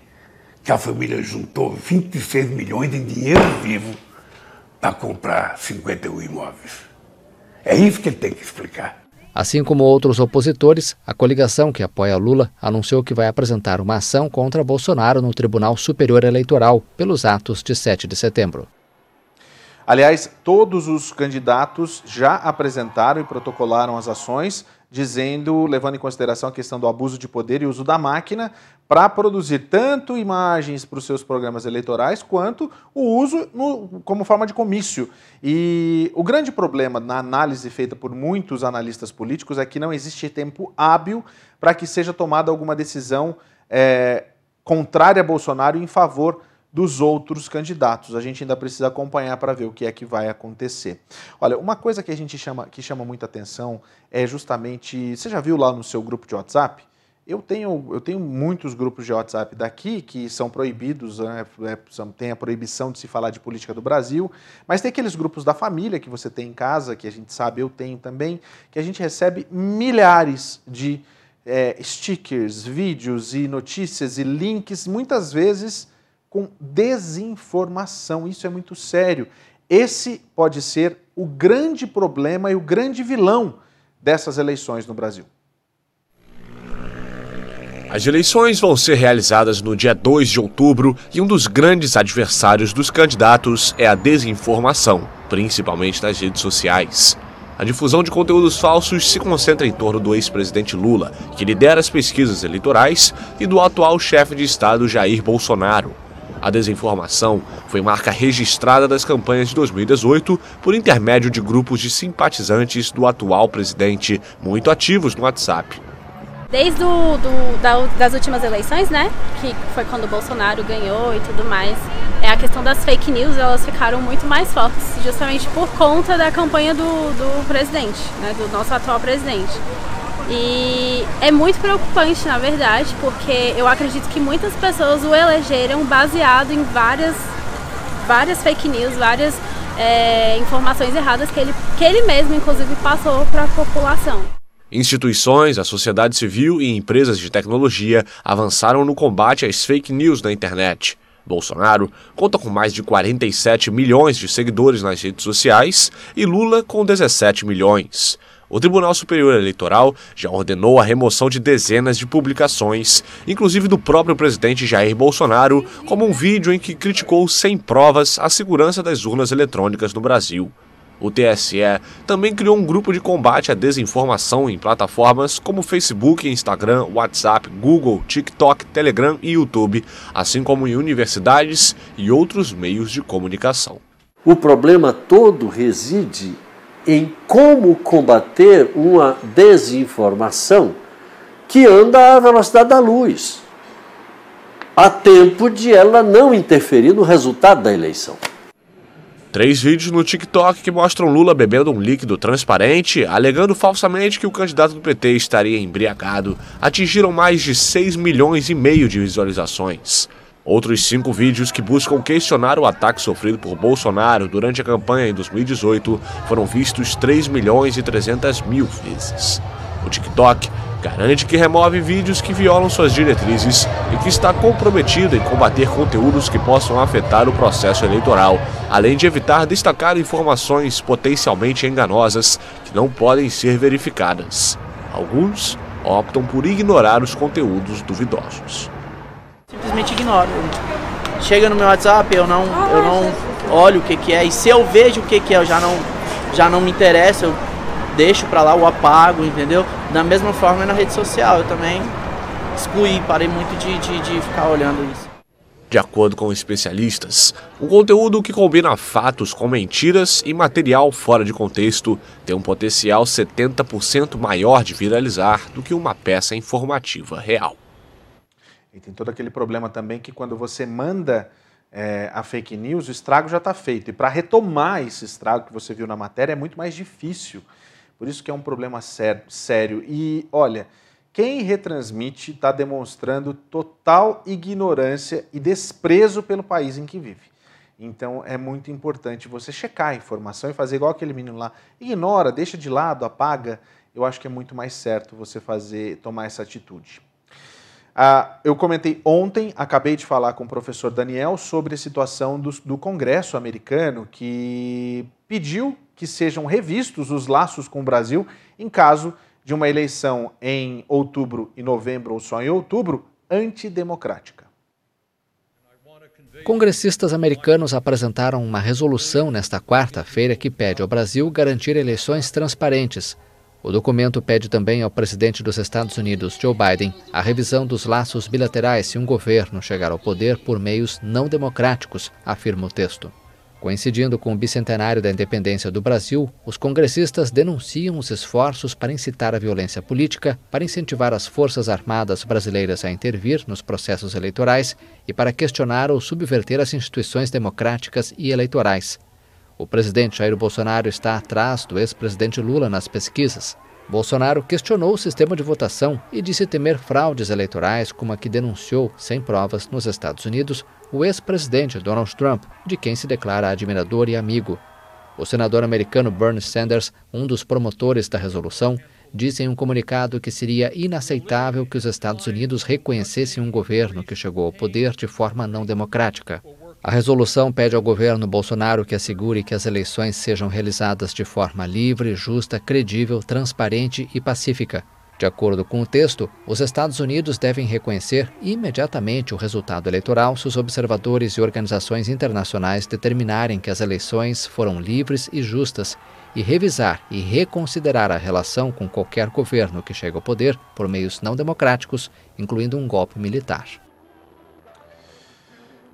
que a família juntou 26 milhões em dinheiro vivo para comprar 51 imóveis. É isso que ele tem que explicar. Assim como outros opositores, a coligação que apoia Lula anunciou que vai apresentar uma ação contra Bolsonaro no Tribunal Superior Eleitoral pelos atos de 7 de setembro. Aliás, todos os candidatos já apresentaram e protocolaram as ações dizendo, levando em consideração a questão do abuso de poder e uso da máquina para produzir tanto imagens para os seus programas eleitorais quanto o uso no, como forma de comício. E o grande problema na análise feita por muitos analistas políticos é que não existe tempo hábil para que seja tomada alguma decisão é, contrária a Bolsonaro em favor dos outros candidatos. A gente ainda precisa acompanhar para ver o que é que vai acontecer. Olha, uma coisa que a gente chama que chama muita atenção é justamente, você já viu lá no seu grupo de WhatsApp? Eu tenho, eu tenho muitos grupos de WhatsApp daqui que são proibidos, né, é, tem a proibição de se falar de política do Brasil, mas tem aqueles grupos da família que você tem em casa, que a gente sabe, eu tenho também, que a gente recebe milhares de é, stickers, vídeos e notícias e links, muitas vezes com desinformação. Isso é muito sério. Esse pode ser o grande problema e o grande vilão dessas eleições no Brasil. As eleições vão ser realizadas no dia 2 de outubro e um dos grandes adversários dos candidatos é a desinformação, principalmente nas redes sociais. A difusão de conteúdos falsos se concentra em torno do ex-presidente Lula, que lidera as pesquisas eleitorais, e do atual chefe de Estado Jair Bolsonaro, a desinformação foi marca registrada das campanhas de 2018 por intermédio de grupos de simpatizantes do atual presidente, muito ativos no WhatsApp. Desde do, do, da, das últimas eleições, né, que foi quando o Bolsonaro ganhou e tudo mais, é a questão das fake news, elas ficaram muito mais fortes, justamente por conta da campanha do, do presidente, né, do nosso atual presidente. E é muito preocupante, na verdade, porque eu acredito que muitas pessoas o elegeram baseado em várias, várias fake news, várias é, informações erradas que ele, que ele mesmo, inclusive, passou para a população. Instituições, a sociedade civil e empresas de tecnologia avançaram no combate às fake news na internet. Bolsonaro conta com mais de 47 milhões de seguidores nas redes sociais e Lula com 17 milhões. O Tribunal Superior Eleitoral já ordenou a remoção de dezenas de publicações, inclusive do próprio presidente Jair Bolsonaro, como um vídeo em que criticou sem provas a segurança das urnas eletrônicas no Brasil. O TSE também criou um grupo de combate à desinformação em plataformas como Facebook, Instagram, WhatsApp, Google, TikTok, Telegram e YouTube, assim como em universidades e outros meios de comunicação. O problema todo reside em como combater uma desinformação que anda à velocidade da luz, a tempo de ela não interferir no resultado da eleição. Três vídeos no TikTok que mostram Lula bebendo um líquido transparente, alegando falsamente que o candidato do PT estaria embriagado, atingiram mais de 6 milhões e meio de visualizações. Outros cinco vídeos que buscam questionar o ataque sofrido por Bolsonaro durante a campanha em 2018 foram vistos 3 milhões e 300 mil vezes. O TikTok garante que remove vídeos que violam suas diretrizes e que está comprometido em combater conteúdos que possam afetar o processo eleitoral, além de evitar destacar informações potencialmente enganosas que não podem ser verificadas. Alguns optam por ignorar os conteúdos duvidosos simplesmente ignoro. Chega no meu WhatsApp, eu não, eu não olho o que, que é. E se eu vejo o que, que é, eu já não, já não me interessa, eu deixo pra lá, o apago, entendeu? Da mesma forma na rede social, eu também excluí, parei muito de, de, de ficar olhando isso. De acordo com especialistas, um conteúdo que combina fatos com mentiras e material fora de contexto tem um potencial 70% maior de viralizar do que uma peça informativa real. E tem todo aquele problema também que quando você manda é, a fake news, o estrago já está feito. E para retomar esse estrago que você viu na matéria é muito mais difícil. Por isso que é um problema sério. E olha, quem retransmite está demonstrando total ignorância e desprezo pelo país em que vive. Então é muito importante você checar a informação e fazer igual aquele menino lá. Ignora, deixa de lado, apaga. Eu acho que é muito mais certo você fazer, tomar essa atitude. Ah, eu comentei ontem, acabei de falar com o professor Daniel sobre a situação do, do, Congresso americano, que pediu que sejam revistos os laços com o Brasil em caso de uma eleição em outubro e novembro, ou só em outubro, antidemocrática. Congressistas americanos apresentaram uma resolução nesta quarta-feira que pede ao Brasil garantir eleições transparentes o documento pede também ao presidente dos Estados Unidos, Joe Biden, a revisão dos laços bilaterais se um governo chegar ao poder por meios não democráticos, afirma o texto. Coincidindo com o bicentenário da independência do Brasil, os congressistas denunciam os esforços para incitar a violência política, para incentivar as Forças Armadas brasileiras a intervir nos processos eleitorais e para questionar ou subverter as instituições democráticas e eleitorais. O presidente Jair Bolsonaro está atrás do ex-presidente Lula nas pesquisas. Bolsonaro questionou o sistema de votação e disse temer fraudes eleitorais como a que denunciou, sem provas, nos Estados Unidos, o ex-presidente Donald Trump, de quem se declara admirador e amigo. O senador americano Bernie Sanders, um dos promotores da resolução, disse em um comunicado que seria inaceitável que os Estados Unidos reconhecessem um governo que chegou ao poder de forma não democrática. A resolução pede ao governo Bolsonaro que assegure que as eleições sejam realizadas de forma livre, justa, credível, transparente e pacífica. De acordo com o texto, os Estados Unidos devem reconhecer imediatamente o resultado eleitoral se os observadores e organizações internacionais determinarem que as eleições foram livres e justas e revisar e reconsiderar a relação com qualquer governo que chegue ao poder por meios não democráticos, incluindo um golpe militar.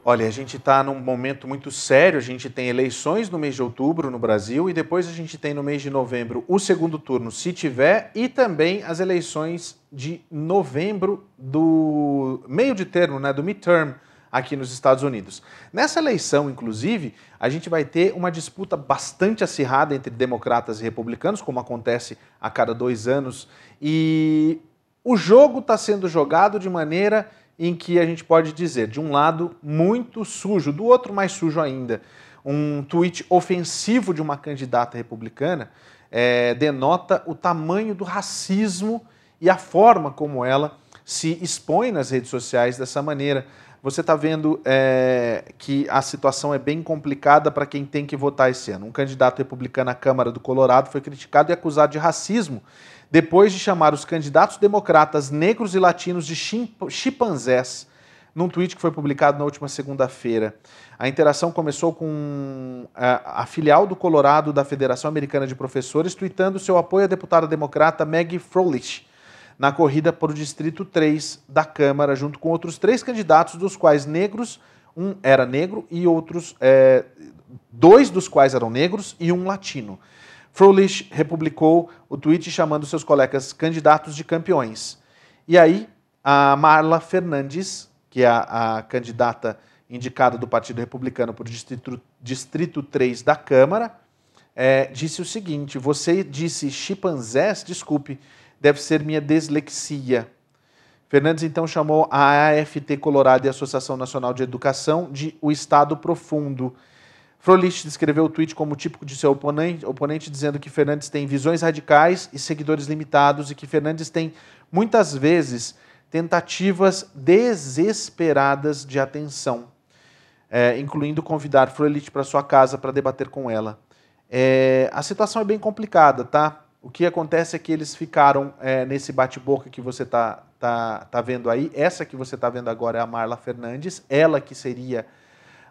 Olha, a gente está num momento muito sério. A gente tem eleições no mês de outubro no Brasil e depois a gente tem no mês de novembro o segundo turno, se tiver, e também as eleições de novembro do meio de termo, né, do midterm aqui nos Estados Unidos. Nessa eleição, inclusive, a gente vai ter uma disputa bastante acirrada entre democratas e republicanos, como acontece a cada dois anos, e o jogo está sendo jogado de maneira em que a gente pode dizer, de um lado, muito sujo, do outro, mais sujo ainda. Um tweet ofensivo de uma candidata republicana é, denota o tamanho do racismo e a forma como ela se expõe nas redes sociais dessa maneira. você está vendo é, que a situação é bem complicada para quem tem que votar esse ano. Um candidato republicano à Câmara do Colorado foi criticado e acusado de racismo depois de chamar os candidatos democratas negros e latinos de chimpanzés num tweet que foi publicado na última segunda-feira. A interação começou com a, a, filial do Colorado da Federação Americana de Professores tweetando seu apoio à deputada democrata Maggie Froelich na corrida para o Distrito 3 da Câmara, junto com outros três candidatos, dos quais negros, um era negro e outros, é, dois dos quais eram negros e um latino. Froelich republicou o tweet chamando seus colegas candidatos de campeões. E aí, a Marla Fernandes, que é a, a candidata indicada do Partido Republicano para o Distrito, Distrito 3 da Câmara, é, disse o seguinte: Você disse chimpanzés, desculpe, deve ser minha dislexia. Fernandes então chamou a AFT Colorado e a Associação Nacional de Educação de o Estado Profundo. Frolich descreveu o tweet como típico de seu oponente, oponente, dizendo que Fernandes tem visões radicais e seguidores limitados e que Fernandes tem, muitas vezes, tentativas desesperadas de atenção, é, incluindo convidar Frolich para sua casa para debater com ela. É, a situação é bem complicada, tá? O que acontece é que eles ficaram é, nesse bate-boca que você está tá, tá vendo aí. Essa que você está vendo agora é a Marla Fernandes, ela que seria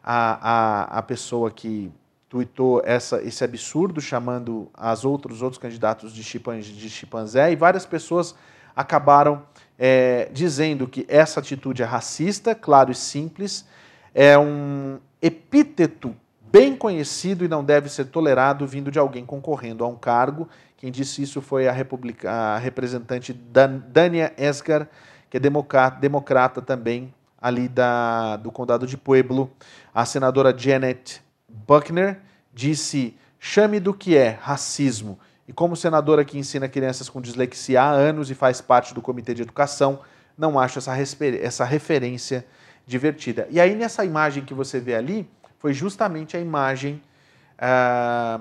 a, a, a pessoa que tuitou essa, esse absurdo, chamando as outros, os outros candidatos de, chimpanzé, de chimpanzé, e várias pessoas acabaram é, dizendo que essa atitude é racista, claro e simples, é um epíteto bem conhecido e não deve ser tolerado vindo de alguém concorrendo a um cargo. Quem disse isso foi a, a representante Dan, Dania Esgar, que é democrata, democrata também ali da, do condado de Pueblo. A senadora Janet Buckner disse: chame do que é racismo. E como senadora que ensina crianças com dislexia há anos e faz parte do Comitê de Educação, não acho essa, essa referência divertida. E aí, nessa imagem que você vê ali, foi justamente a imagem. Ah,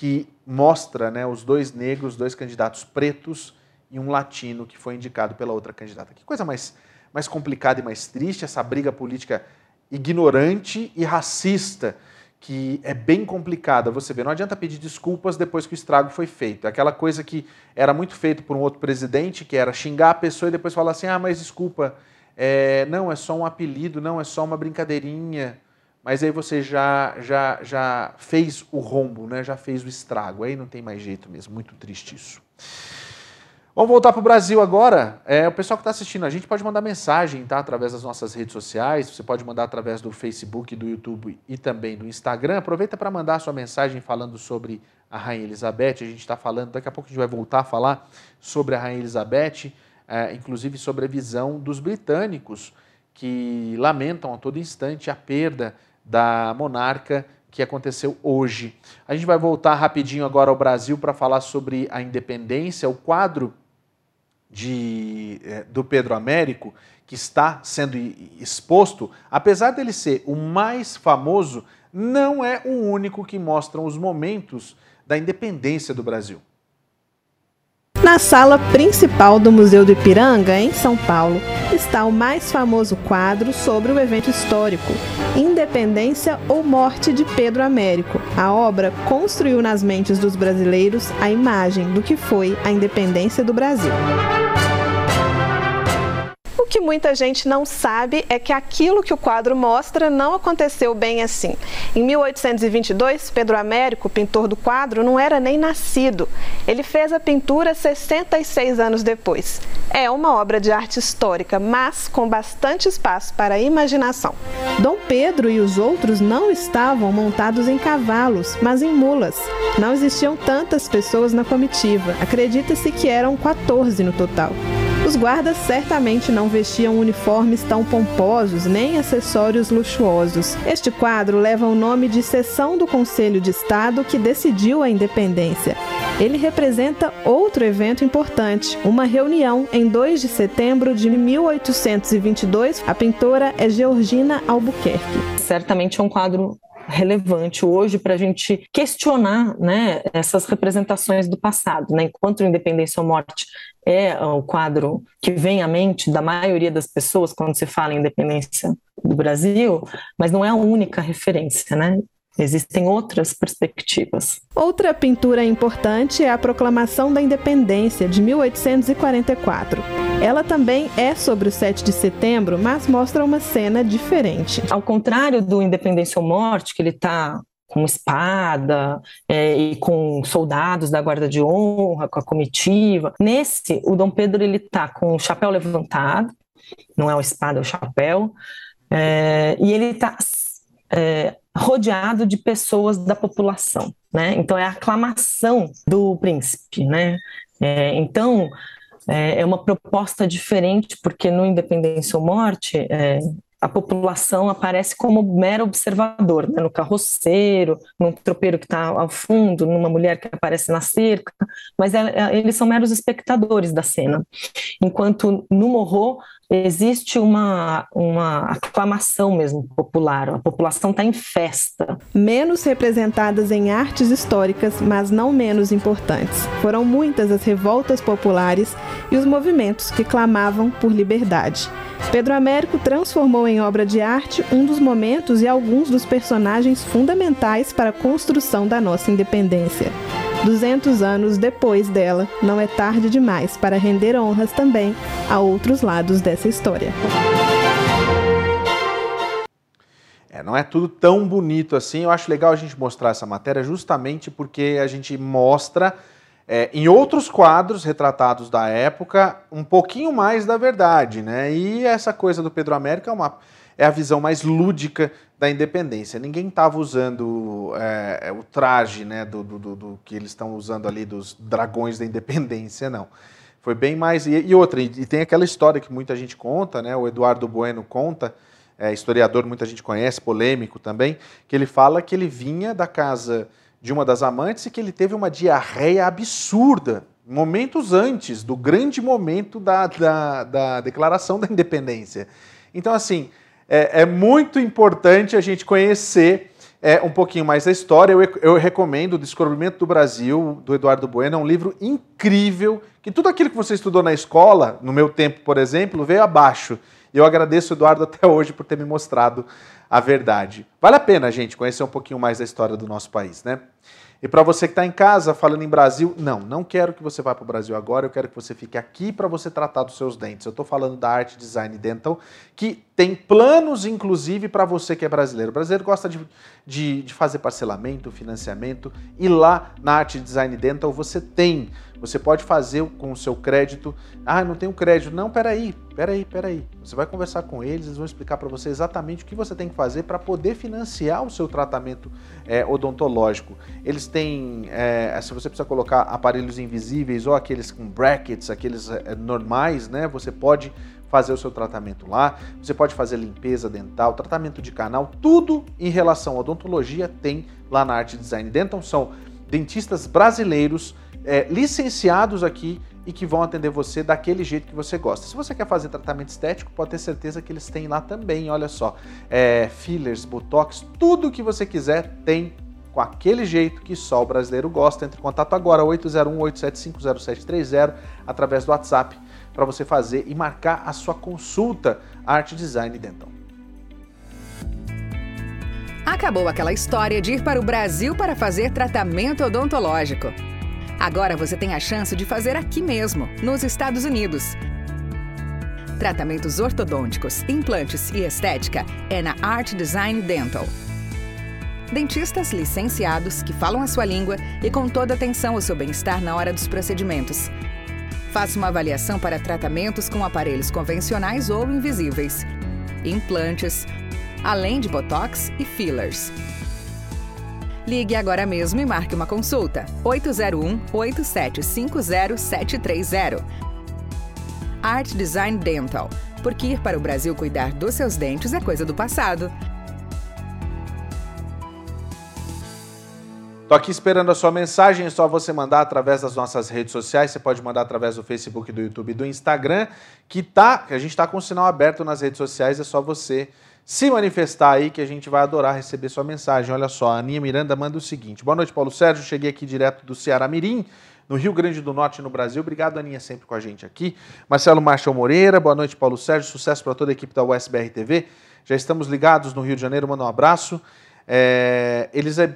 que mostra né, os dois negros, dois candidatos pretos e um latino que foi indicado pela outra candidata. Que coisa mais, mais complicada e mais triste, essa briga política ignorante e racista, que é bem complicada. Você vê, não adianta pedir desculpas depois que o estrago foi feito. É aquela coisa que era muito feito por um outro presidente, que era xingar a pessoa e depois falar assim: ah, mas desculpa, é, não, é só um apelido, não, é só uma brincadeirinha mas aí você já, já, já fez o rombo, né? já fez o estrago. Aí não tem mais jeito mesmo, muito triste isso. Vamos voltar para o Brasil agora. É, o pessoal que está assistindo a gente pode mandar mensagem tá? através das nossas redes sociais. Você pode mandar através do Facebook, do YouTube e também do Instagram. Aproveita para mandar sua mensagem falando sobre a Rainha Elizabeth. A gente está falando, daqui a pouco a gente vai voltar a falar sobre a Rainha Elizabeth, é, inclusive sobre a visão dos britânicos que lamentam a todo instante a perda da monarca que aconteceu hoje. A gente vai voltar rapidinho agora ao Brasil para falar sobre a independência, o quadro de, é, do Pedro Américo, que está sendo exposto, apesar dele ser o mais famoso, não é o único que mostra os momentos da independência do Brasil. Na sala principal do Museu do Ipiranga, em São Paulo, está o mais famoso quadro sobre o evento histórico, Independência ou Morte de Pedro Américo. A obra construiu nas mentes dos brasileiros a imagem do que foi a independência do Brasil que muita gente não sabe é que aquilo que o quadro mostra não aconteceu bem assim. Em 1822, Pedro Américo, pintor do quadro, não era nem nascido. Ele fez a pintura 66 anos depois. É uma obra de arte histórica, mas com bastante espaço para a imaginação. Dom Pedro e os outros não estavam montados em cavalos, mas em mulas. Não existiam tantas pessoas na comitiva. Acredita-se que eram 14 no total. Os guardas certamente não vestiam uniformes tão pomposos nem acessórios luxuosos. Este quadro leva o nome de Sessão do Conselho de Estado que decidiu a independência. Ele representa outro evento importante, uma reunião em 2 de setembro de 1822. A pintora é Georgina Albuquerque. Certamente é um quadro relevante hoje para a gente questionar né, essas representações do passado. Né? Enquanto Independência ou Morte é o quadro que vem à mente da maioria das pessoas quando se fala em independência do Brasil, mas não é a única referência, né? Existem outras perspectivas. Outra pintura importante é a Proclamação da Independência, de 1844. Ela também é sobre o 7 de setembro, mas mostra uma cena diferente. Ao contrário do Independência ou Morte, que ele está com espada é, e com soldados da guarda de honra, com a comitiva. Nesse, o Dom Pedro ele está com o chapéu levantado, não é uma espada, é o chapéu, é, e ele está é, rodeado de pessoas da população, né? Então é a aclamação do príncipe, né? É, então é, é, uma proposta diferente porque no Independência ou Morte é, a população aparece como mero observador, né? no carroceiro, num tropeiro que está ao fundo, numa mulher que aparece na cerca, mas é, é, eles são meros espectadores da cena. Enquanto no Morro existe uma, uma aclamação mesmo popular, a população está em festa. Menos representadas em artes históricas, mas não menos importantes. Foram muitas as revoltas populares e os movimentos que clamavam por liberdade. Pedro Américo transformou em obra de arte um dos momentos e alguns dos personagens fundamentais para a construção da nossa independência. 200 anos depois dela, não é tarde demais para render honras também a outros lados dessa história. É, não é tudo tão bonito assim. Eu acho legal a gente mostrar essa matéria justamente porque a gente mostra é, em outros quadros retratados da época um pouquinho mais da verdade, né? E essa coisa do Pedro América é uma é a visão mais lúdica da independência. Ninguém estava usando é, é, o traje né, do, do, do, do que eles estão usando ali dos dragões da independência, não. Foi bem mais. E, e outra, e, tem aquela história que muita gente conta, né, o Eduardo Bueno conta, é, historiador, muita gente conhece, polêmico também, que ele fala que ele vinha da casa de uma das amantes e que ele teve uma diarreia absurda momentos antes do grande momento da, da, da declaração da independência. Então, assim, é, é muito importante a gente conhecer é, um pouquinho mais da história. Eu, eu, recomendo O Descobrimento do Brasil, do Eduardo Bueno. É um livro incrível, que tudo aquilo que você estudou na escola, no meu tempo, por exemplo, veio abaixo. E eu agradeço Eduardo até hoje por ter me mostrado a verdade. Vale a pena, gente, conhecer um pouquinho mais da história do nosso país, né? E para você que está em casa falando em Brasil, não, não quero que você vá para o Brasil agora, eu quero que você fique aqui para você tratar dos seus dentes. Eu estou falando da Arte Design Dental, que tem planos, inclusive, para você que é brasileiro. O brasileiro gosta de, de, de fazer parcelamento, financiamento, e lá na Arte Design Dental você tem você pode fazer com o seu crédito. Ah, não tenho crédito. Não, peraí, peraí, peraí. Você vai conversar com eles, eles vão explicar para você exatamente o que você tem que fazer para poder financiar o seu tratamento é, odontológico. Eles têm, é, se você precisa colocar aparelhos invisíveis ou aqueles com brackets, aqueles é, normais, né? Você pode fazer o seu tratamento lá, você pode fazer limpeza dental, tratamento de canal, tudo em relação à odontologia tem lá na Arte Design Dental. São dentistas brasileiros é, licenciados aqui e que vão atender você daquele jeito que você gosta. Se você quer fazer tratamento estético, pode ter certeza que eles têm lá também, olha só. É, fillers, botox, tudo que você quiser tem com aquele jeito que só o brasileiro gosta. Entre em contato agora, 801-875-0730, através do WhatsApp, para você fazer e marcar a sua consulta Arte Design Dental. Acabou aquela história de ir para o Brasil para fazer tratamento odontológico. Agora você tem a chance de fazer aqui mesmo, nos Estados Unidos. Tratamentos ortodônticos, implantes e estética é na Art Design Dental. Dentistas licenciados que falam a sua língua e com toda atenção ao seu bem-estar na hora dos procedimentos. Faça uma avaliação para tratamentos com aparelhos convencionais ou invisíveis, implantes, além de botox e fillers. Ligue agora mesmo e marque uma consulta. 801-8750-730. Art Design Dental. Porque ir para o Brasil cuidar dos seus dentes é coisa do passado. Tô aqui esperando a sua mensagem, é só você mandar através das nossas redes sociais, você pode mandar através do Facebook, do YouTube e do Instagram, que tá, a gente está com o sinal aberto nas redes sociais, é só você se manifestar aí que a gente vai adorar receber sua mensagem. Olha só, a Aninha Miranda manda o seguinte: Boa noite, Paulo Sérgio. Cheguei aqui direto do Ceará Mirim, no Rio Grande do Norte, no Brasil. Obrigado, Aninha, sempre com a gente aqui. Marcelo Marshall Moreira, boa noite, Paulo Sérgio. Sucesso para toda a equipe da USBR TV. Já estamos ligados no Rio de Janeiro, manda um abraço. É,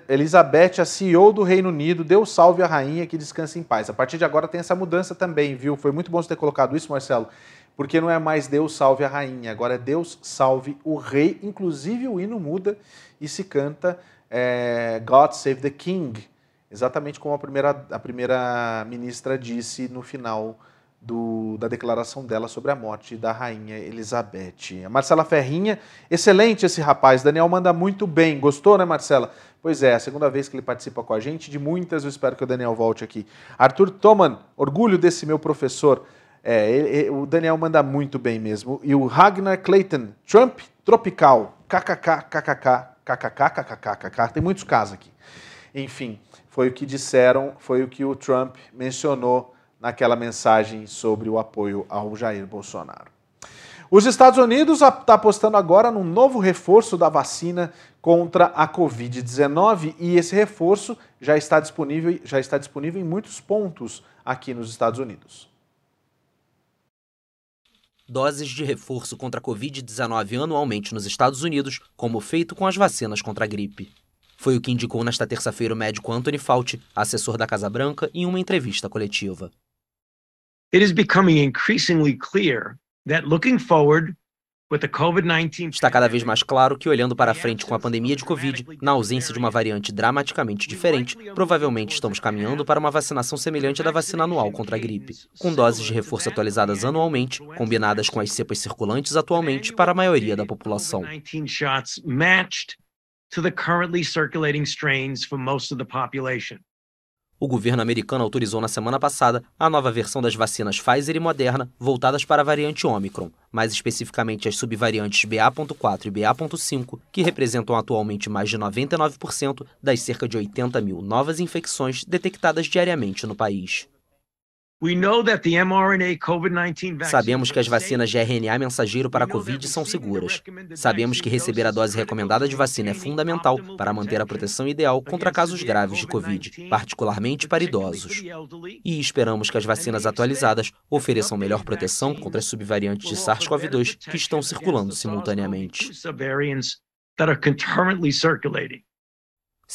Elizabeth, a CEO do Reino Unido, deu salve à rainha que descansa em paz. A partir de agora tem essa mudança também, viu? Foi muito bom você ter colocado isso, Marcelo, porque não é mais Deus salve a rainha, agora é Deus salve o rei. Inclusive o hino muda e se canta é, God Save the King, exatamente como a primeira, a primeira ministra disse no final do, da declaração dela sobre a morte da rainha Elizabeth. A Marcela Ferrinha, excelente esse rapaz. Daniel manda muito bem. Gostou, né, Marcela? Pois é, a segunda vez que ele participa com a gente, de muitas, eu espero que o Daniel volte aqui. Arthur Toman, orgulho desse meu professor. É, ele, o Daniel manda muito bem mesmo. E o Ragnar Clayton, Trump tropical, kkk, kkk, kkk, kkk, kkk, tem muitos casos aqui. Enfim, foi o que disseram, foi o que o Trump mencionou naquela mensagem sobre o apoio ao Jair Bolsonaro. Os Estados Unidos está apostando agora num novo reforço da vacina contra a Covid-19 e esse reforço já está disponível, já está disponível em muitos pontos aqui nos Estados Unidos. Doses de reforço contra a Covid-19 anualmente nos Estados Unidos, como feito com as vacinas contra a gripe. Foi o que indicou nesta terça-feira o médico Anthony Fauci, assessor da Casa Branca, em uma entrevista coletiva. it is becoming increasingly clear that looking forward Está cada vez mais claro que, olhando para frente com a pandemia de Covid, na ausência de uma variante dramaticamente diferente, provavelmente estamos caminhando para uma vacinação semelhante à da vacina anual contra a gripe, com doses de reforço atualizadas anualmente, combinadas com as cepas circulantes atualmente para a maioria da população. O governo americano autorizou na semana passada a nova versão das vacinas Pfizer e Moderna voltadas para a variante Omicron, mais especificamente as subvariantes BA.4 e BA.5, que representam atualmente mais de 99% das cerca de 80 mil novas infecções detectadas diariamente no país. Sabemos que as vacinas de RNA mensageiro para a Covid são seguras. Sabemos que receber a dose recomendada de vacina é fundamental para manter a proteção ideal contra casos graves de Covid, particularmente para idosos. E esperamos que as vacinas atualizadas ofereçam melhor proteção contra as subvariantes de SARS-CoV-2 que estão circulando simultaneamente.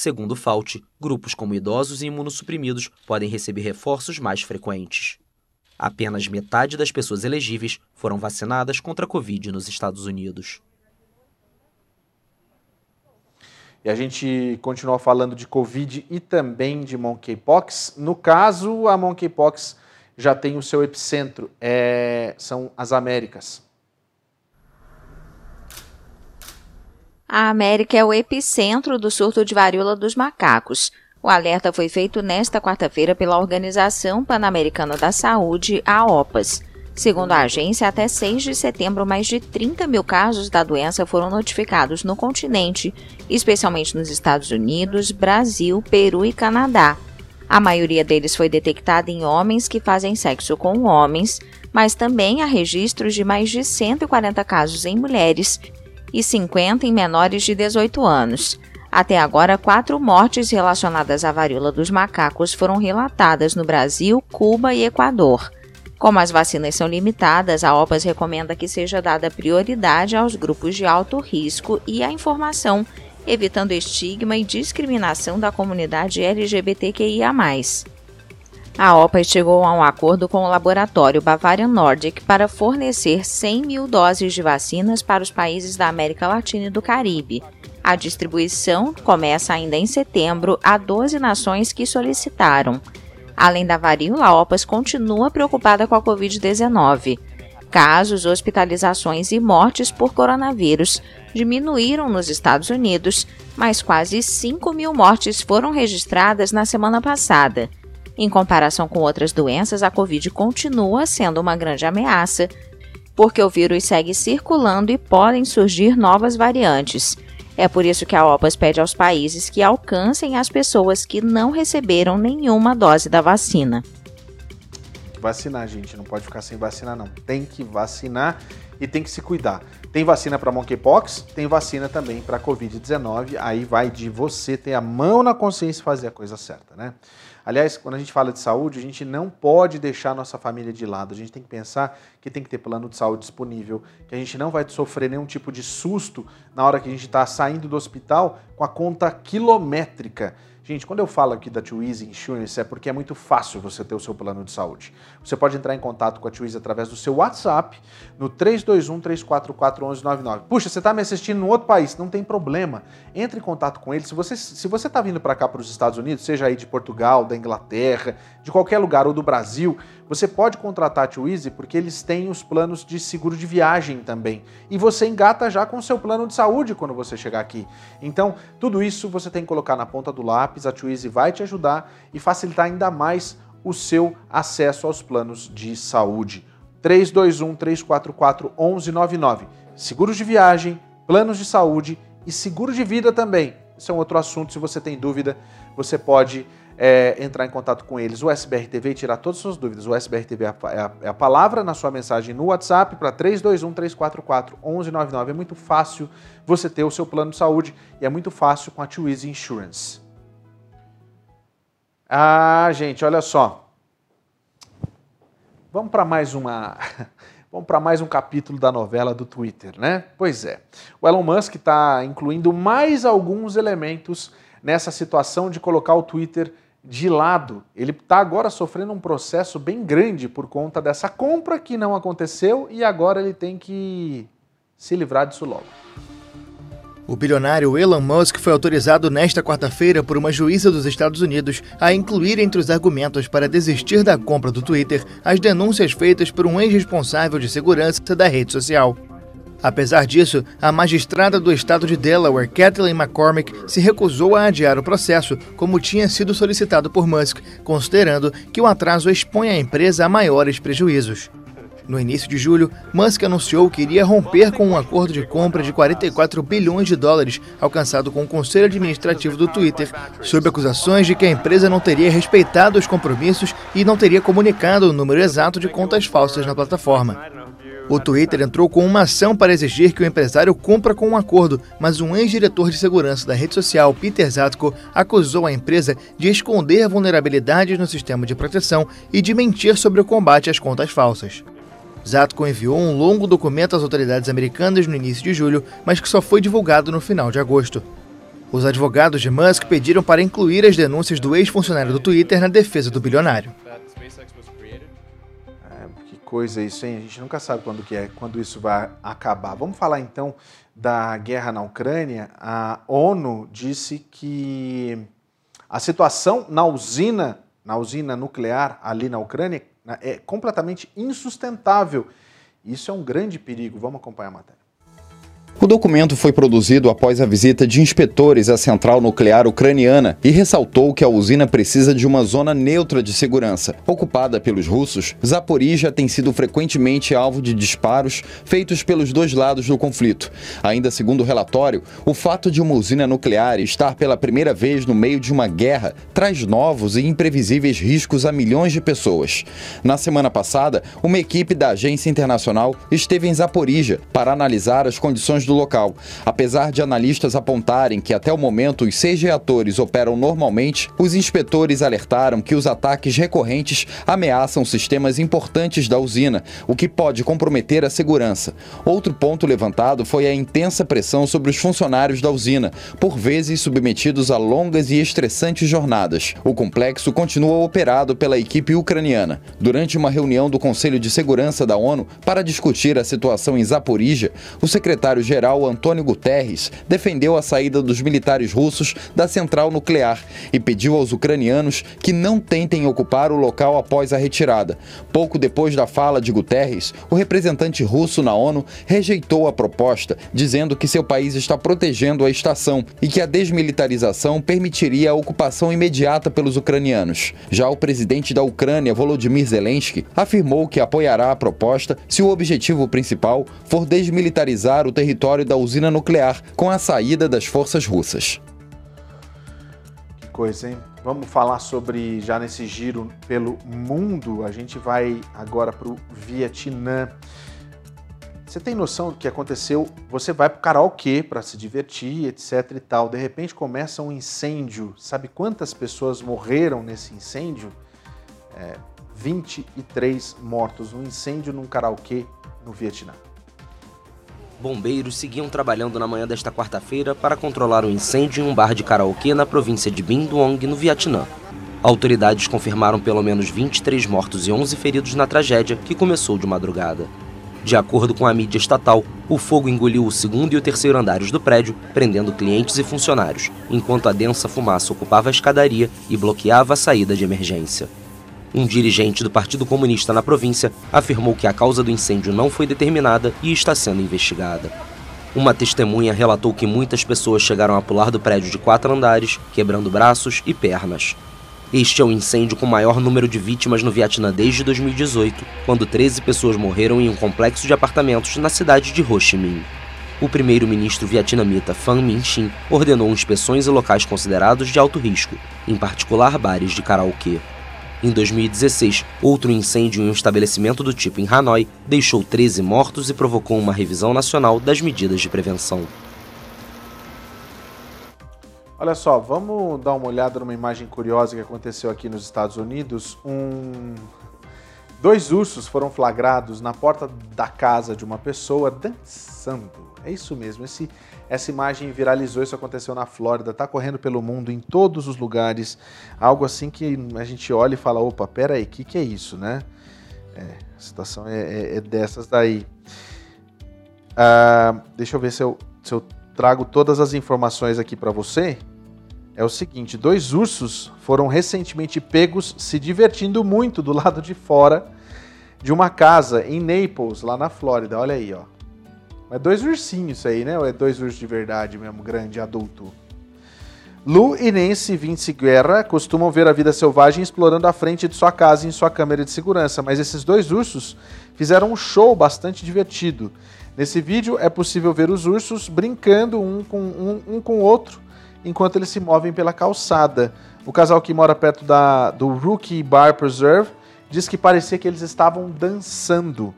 Segundo Fauci, grupos como idosos e imunossuprimidos podem receber reforços mais frequentes. Apenas metade das pessoas elegíveis foram vacinadas contra a Covid nos Estados Unidos. E a gente continua falando de Covid e também de monkeypox. No caso, a monkeypox já tem o seu epicentro, é, são as Américas. A América é o epicentro do surto de varíola dos macacos. O alerta foi feito nesta quarta-feira pela Organização Pan-Americana da Saúde, a OPAS. Segundo a agência, até 6 de setembro, mais de 30 mil casos da doença foram notificados no continente, especialmente nos Estados Unidos, Brasil, Peru e Canadá. A maioria deles foi detectada em homens que fazem sexo com homens, mas também há registros de mais de 140 casos em mulheres e 50 em menores de 18 anos. Até agora, quatro mortes relacionadas à varíola dos macacos foram relatadas no Brasil, Cuba e Equador. Como as vacinas são limitadas, a OPAS recomenda que seja dada prioridade aos grupos de alto risco e à informação, evitando estigma e discriminação da comunidade LGBTQIA. A OPA chegou a um acordo com o laboratório Bavarian Nordic para fornecer 100 mil doses de vacinas para os países da América Latina e do Caribe. A distribuição começa ainda em setembro a 12 nações que solicitaram. Além da varíola, a OPAS continua preocupada com a Covid-19. Casos, hospitalizações e mortes por coronavírus diminuíram nos Estados Unidos, mas quase 5 mil mortes foram registradas na semana passada. Em comparação com outras doenças, a Covid continua sendo uma grande ameaça, porque o vírus segue circulando e podem surgir novas variantes. É por isso que a OPAS pede aos países que alcancem as pessoas que não receberam nenhuma dose da vacina. Vacinar, gente, não pode ficar sem vacinar, não. Tem que vacinar. e tem que se cuidar. Tem vacina para monkeypox, tem vacina também para covid-19. Aí vai de você ter a mão na consciência e fazer a coisa certa, né? Aliás, quando a gente fala de saúde, a gente não pode deixar nossa família de lado. A gente tem que pensar que tem que ter plano de saúde disponível, que a gente não vai sofrer nenhum tipo de susto na hora que a gente está saindo do hospital com a conta quilométrica. Gente, quando eu falo aqui da Twizy Insurance é porque é muito fácil você ter o seu plano de saúde. Você pode entrar em contato com a Twizy através do seu WhatsApp no 321-344-1199. Puxa, você está me assistindo em outro país, não tem problema. Entre em contato com ele. Se você se você está vindo para cá para os Estados Unidos, seja aí de Portugal, da Inglaterra, de qualquer lugar ou do Brasil, você pode contratar a Twizy porque eles têm os planos de seguro de viagem também. E você engata já com o seu plano de saúde quando você chegar aqui. Então, tudo isso você tem que colocar na ponta do lápis, a Twizy vai te ajudar e facilitar ainda mais o seu acesso aos planos de saúde. 321 344 1199. Seguros de viagem, planos de saúde e seguro de vida também. Esse é um outro assunto, se você tem dúvida, você pode é, entrar em contato com eles, o SBR TV, e tirar todas as suas dúvidas. O SBR TV é a, é a, é a palavra na sua mensagem no WhatsApp para 321-344-1199. É muito fácil você ter o seu plano de saúde e é muito fácil com a Twizy Insurance. Ah, gente, olha só. Vamos para mais uma. Vamos para mais um capítulo da novela do Twitter, né? Pois é. O Elon Musk está incluindo mais alguns elementos nessa situação de colocar o Twitter de lado. Ele está agora sofrendo um processo bem grande por conta dessa compra que não aconteceu e agora ele tem que se livrar disso logo. O bilionário Elon Musk foi autorizado nesta quarta-feira por uma juíza dos Estados Unidos a incluir entre os argumentos para desistir da compra do Twitter as denúncias feitas por um ex-responsável de segurança da rede social. Apesar disso, a magistrada do estado de Delaware, Kathleen McCormick, se recusou a adiar o processo, como tinha sido solicitado por Musk, considerando que o atraso expõe a empresa a maiores prejuízos. No início de julho, Musk anunciou que iria romper com um acordo de compra de 44 bilhões de dólares alcançado com o conselho administrativo do Twitter, sob acusações de que a empresa não teria respeitado os compromissos e não teria comunicado o número exato de contas falsas na plataforma. O Twitter entrou com uma ação para exigir que o empresário cumpra com um acordo, mas um ex-diretor de segurança da rede social, Peter Zatko, acusou a empresa de esconder vulnerabilidades no sistema de proteção e de mentir sobre o combate às contas falsas. Zatko enviou um longo documento às autoridades americanas no início de julho, mas que só foi divulgado no final de agosto. Os advogados de Musk pediram para incluir as denúncias do ex-funcionário do Twitter na defesa do bilionário coisa isso, hein? A gente nunca sabe quando que é, quando isso vai acabar. Vamos falar então da guerra na Ucrânia. A ONU disse que a situação na usina, na usina nuclear ali na Ucrânia é completamente insustentável. Isso é um grande perigo. Vamos acompanhar a matéria. O documento foi produzido após a visita de inspetores à central nuclear ucraniana e ressaltou que a usina precisa de uma zona neutra de segurança. Ocupada pelos russos, Zaporizhia tem sido frequentemente alvo de disparos feitos pelos dois lados do conflito. Ainda segundo o relatório, o fato de uma usina nuclear estar pela primeira vez no meio de uma guerra traz novos e imprevisíveis riscos a milhões de pessoas. Na semana passada, uma equipe da Agência Internacional esteve em Zaporizhia para analisar as condições do local. Apesar de analistas apontarem que até o momento os seis reatores operam normalmente, os inspetores alertaram que os ataques recorrentes ameaçam sistemas importantes da usina, o que pode comprometer a segurança. Outro ponto levantado foi a intensa pressão sobre os funcionários da usina, por vezes submetidos a longas e estressantes jornadas. O complexo continua operado pela equipe ucraniana. Durante uma reunião do Conselho de Segurança da ONU para discutir a situação em Zaporizhia, o secretário-geral secretário-geral Antônio Guterres defendeu a saída dos militares russos da central nuclear e pediu aos ucranianos que não tentem ocupar o local após a retirada. Pouco depois da fala de Guterres, o representante russo na ONU rejeitou a proposta, dizendo que seu país está protegendo a estação e que a desmilitarização permitiria a ocupação imediata pelos ucranianos. Já o presidente da Ucrânia, Volodymyr Zelensky, afirmou que apoiará a proposta se o objetivo principal for desmilitarizar o território território da usina nuclear com a saída das forças russas. Que coisa, hein? Vamos falar sobre, já nesse giro pelo mundo, a gente vai agora para o Vietnã. Você tem noção do que aconteceu? Você vai pro karaokê para se divertir, etc e tal. De repente começa um incêndio. Sabe quantas pessoas morreram nesse incêndio? É, 23 mortos. Um incêndio num karaokê no Vietnã. Bombeiros seguiam trabalhando na manhã desta quarta-feira para controlar o incêndio em um bar de karaokê na província de Binh Duong, no Vietnã. Autoridades confirmaram pelo menos 23 mortos e 11 feridos na tragédia, que começou de madrugada. De acordo com a mídia estatal, o fogo engoliu o segundo e o terceiro andares do prédio, prendendo clientes e funcionários, enquanto a densa fumaça ocupava a escadaria e bloqueava a saída de emergência. Um dirigente do Partido Comunista na província afirmou que a causa do incêndio não foi determinada e está sendo investigada. Uma testemunha relatou que muitas pessoas chegaram a pular do prédio de quatro andares, quebrando braços e pernas. Este é o incêndio com maior número de vítimas no Vietnã desde 2018, quando 13 pessoas morreram em um complexo de apartamentos na cidade de Ho Chi Minh. O primeiro-ministro vietnamita Pham Minh Chinh ordenou inspeções em locais considerados de alto risco, em particular bares de karaokê. Em 2016, outro incêndio em um estabelecimento do tipo em Hanoi deixou 13 mortos e provocou uma revisão nacional das medidas de prevenção. Olha só, vamos dar uma olhada numa imagem curiosa que aconteceu aqui nos Estados Unidos. Um... Dois ursos foram flagrados na porta da casa de uma pessoa dançando. É isso mesmo, esse, essa imagem viralizou, isso aconteceu na Flórida, está correndo pelo mundo, em todos os lugares. Algo assim que a gente olha e fala, opa, pera aí, o que, que é isso, né? É, a situação é, é, é dessas daí. Ah, deixa eu ver se eu, se eu trago todas as informações aqui para você é o seguinte: dois ursos foram recentemente pegos se divertindo muito do lado de fora de uma casa em Naples, lá na Flórida. Olha aí, ó. É dois ursinhos isso aí, né? Ou é dois ursos de verdade mesmo, grande, adulto? Lu e Nancy Vince Guerra costumam ver a vida selvagem explorando a frente de sua casa em sua câmera de segurança, mas esses dois ursos fizeram um show bastante divertido. Nesse vídeo é possível ver os ursos brincando um com um, um com o outro enquanto eles se movem pela calçada. O casal que mora perto da, do Rookie Bar Preserve diz que parecia que eles estavam dançando.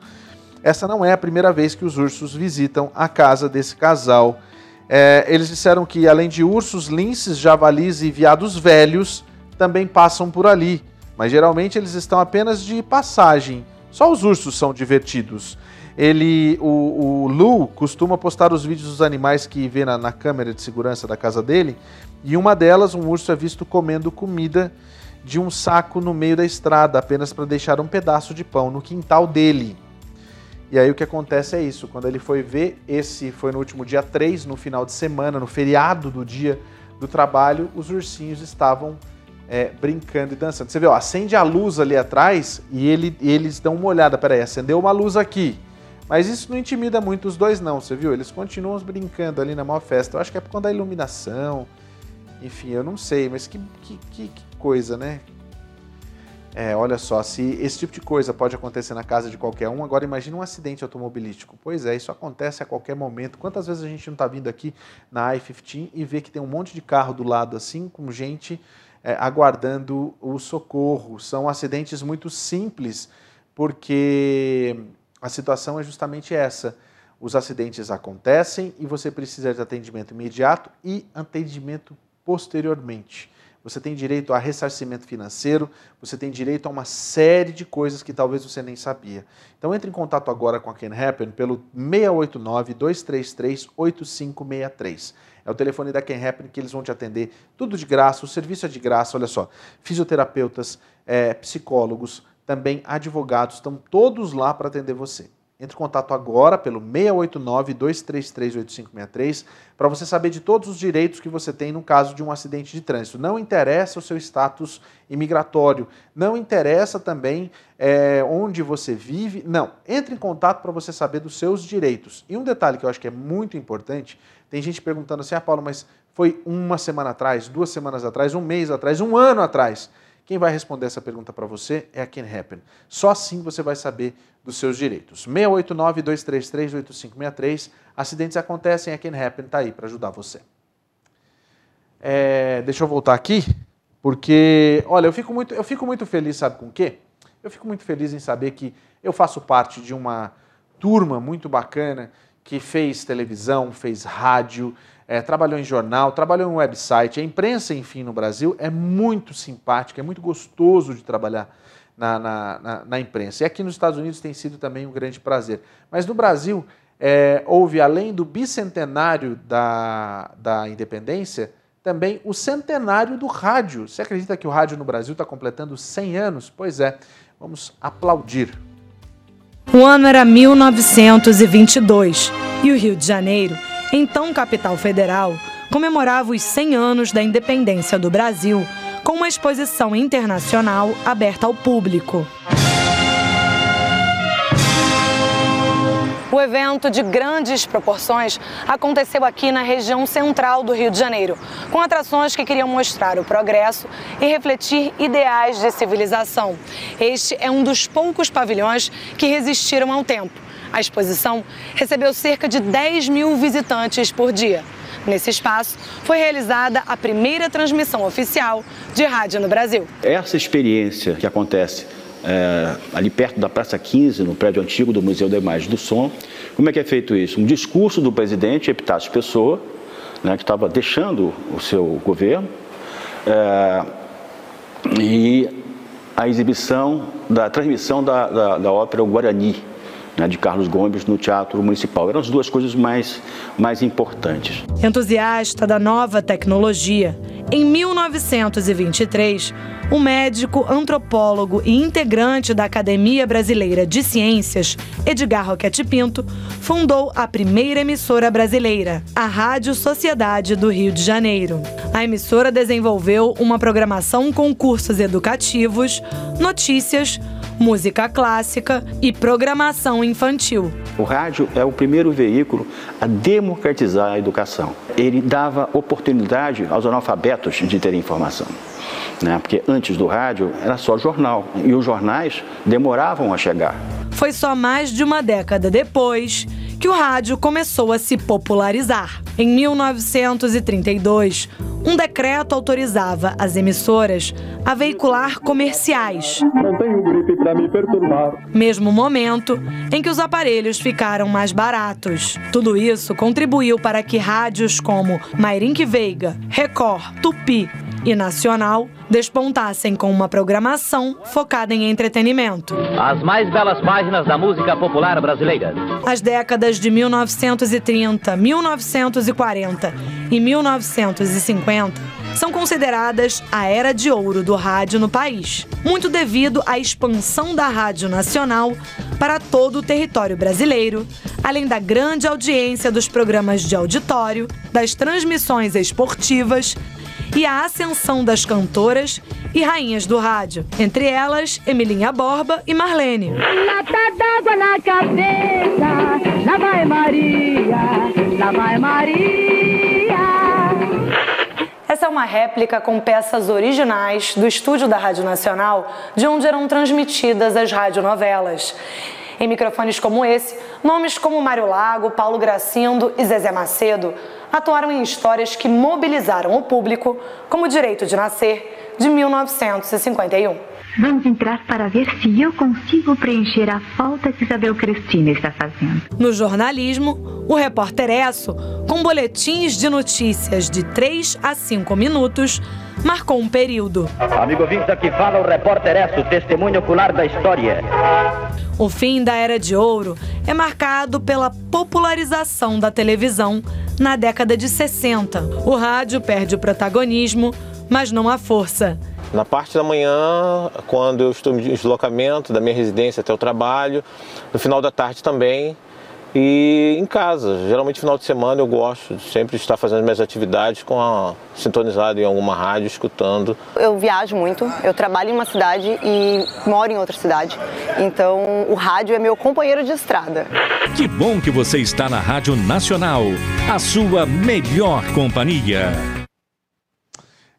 Essa não é a primeira vez que os ursos visitam a casa desse casal. É, eles disseram que, além de ursos, linces, javalis e viados velhos, também passam por ali. Mas geralmente eles estão apenas de passagem. Só os ursos são divertidos. Ele, o, o Lu costuma postar os vídeos dos animais que vê na, na câmera de segurança da casa dele. E uma delas, um urso é visto comendo comida de um saco no meio da estrada, apenas para deixar um pedaço de pão no quintal dele. E aí o que acontece é isso, quando ele foi ver, esse foi no último dia 3, no final de semana, no feriado do dia do trabalho, os ursinhos estavam é, brincando e dançando. Você vê, ó, acende a luz ali atrás e ele, eles dão uma olhada, peraí, acendeu uma luz aqui. Mas isso não intimida muito os dois, não, você viu? Eles continuam brincando ali na maior festa. Eu acho que é por conta da iluminação. Enfim, eu não sei, mas que, que, que coisa, né? É, olha só, se esse tipo de coisa pode acontecer na casa de qualquer um, agora imagine um acidente automobilístico. Pois é, isso acontece a qualquer momento. Quantas vezes a gente não está vindo aqui na I-15 e vê que tem um monte de carro do lado assim, com gente é, aguardando o socorro. São acidentes muito simples, porque a situação é justamente essa. Os acidentes acontecem e você precisa de atendimento imediato e atendimento posteriormente. Você tem direito a ressarcimento financeiro, você tem direito a uma série de coisas que talvez você nem sabia. Então entre em contato agora com a Can Happen pelo 689-233-8563. É o telefone da Can Happen que eles vão te atender tudo de graça, o serviço é de graça, olha só. Fisioterapeutas, é, psicólogos, também advogados, estão todos lá para atender você. Entre em contato agora pelo 689-233-8563 para você saber de todos os direitos que você tem no caso de um acidente de trânsito. Não interessa o seu status imigratório, não interessa também é, onde você vive, não. Entre em contato para você saber dos seus direitos. E um detalhe que eu acho que é muito importante, tem gente perguntando assim, ah Paulo, mas foi uma semana atrás, duas semanas atrás, um mês atrás, um ano atrás. Quem vai responder essa pergunta para você é a Can Happen. Só assim você vai saber dos seus direitos. 689-233-8563. Acidentes acontecem, a Can Happen está aí para ajudar você. É, deixa eu voltar aqui, porque, olha, eu fico, muito, eu fico muito feliz, sabe com o quê? Eu fico muito feliz em saber que eu faço parte de uma turma muito bacana que fez televisão, fez rádio, é, trabalhou em jornal, trabalhou em website. A imprensa, enfim, no Brasil é muito simpática, é muito gostoso de trabalhar na, na, na, na imprensa. E aqui nos Estados Unidos tem sido também um grande prazer. Mas no Brasil, é, houve, além do bicentenário da, da independência, também o centenário do rádio. Você acredita que o rádio no Brasil está completando 100 anos? Pois é, vamos aplaudir. O ano era 1922 e o Rio de Janeiro, então capital federal, comemorava os 100 anos da independência do Brasil com uma exposição internacional aberta ao público. O evento de grandes proporções aconteceu aqui na região central do Rio de Janeiro, com atrações que queriam mostrar o progresso e refletir ideais de civilização. Este é um dos poucos pavilhões que resistiram ao tempo. A exposição recebeu cerca de 10 mil visitantes por dia. Nesse espaço foi realizada a primeira transmissão oficial de rádio no Brasil. Essa experiência que acontece é, ali perto da Praça 15, no prédio antigo do Museu da Imagem do Som. Como é que é feito isso? Um discurso do presidente Epitácio Pessoa, né, que estava deixando o seu governo, é, e a exibição da transmissão da, da, da ópera Guarani, né, de Carlos Gomes no Teatro Municipal. Eram as duas coisas mais, mais importantes. Entusiasta da nova tecnologia, em 1923, o médico, antropólogo e integrante da Academia Brasileira de Ciências, Edgar Roquete Pinto, fundou a primeira emissora brasileira, a Rádio Sociedade do Rio de Janeiro. A emissora desenvolveu uma programação com cursos educativos, notícias, música clássica e programação infantil. O rádio é o primeiro veículo a democratizar a educação. Ele dava oportunidade aos analfabetos de terem informação. Né? Porque antes do rádio era só jornal e os jornais demoravam a chegar. Foi só mais de uma década depois que o rádio começou a se popularizar. Em 1932, um decreto autorizava as emissoras a veicular comerciais. Não tenho gripe para me perturbar. Mesmo momento em que os aparelhos ficaram mais baratos. Tudo isso contribuiu para que rádios como Mairink Veiga, Record, Tupi e Nacional despontassem com uma programação focada em entretenimento. As mais belas páginas da música popular brasileira. As décadas de 1930, 1940 e 1950 são consideradas a era de ouro do rádio no país, muito devido à expansão da Rádio Nacional para todo o território brasileiro, além da grande audiência dos programas de auditório, das transmissões esportivas e a ascensão das cantoras e rainhas do rádio, entre elas Emilinha Borba e Marlene. Lata d'água na cabeça, lá vai Maria, lá vai Maria. Essa é uma réplica com peças originais do estúdio da Rádio Nacional, de onde eram transmitidas as radionovelas. Em microfones como esse, nomes como Mário Lago, Paulo Gracindo e Zezé Macedo atuaram em histórias que mobilizaram o público, como Direito de Nascer, de 1951. Vamos entrar para ver se eu consigo preencher a falta que Isabel Cristina está fazendo. No jornalismo, o repórter Esso, com boletins de notícias de 3 a 5 minutos, marcou um período. Amigo ouvinte, aqui fala o repórter Esso, testemunho ocular da história. O fim da Era de Ouro é marcado pela popularização da televisão na década de 60. O rádio perde o protagonismo, mas não a força. Na parte da manhã, quando eu estou em deslocamento da minha residência até o trabalho, no final da tarde também, e em casa. Geralmente final de semana eu gosto de sempre estar fazendo minhas atividades com a sintonizado em alguma rádio, escutando. Eu viajo muito, eu trabalho em uma cidade e moro em outra cidade. Então o rádio é meu companheiro de estrada. Que bom que você está na Rádio Nacional, a sua melhor companhia.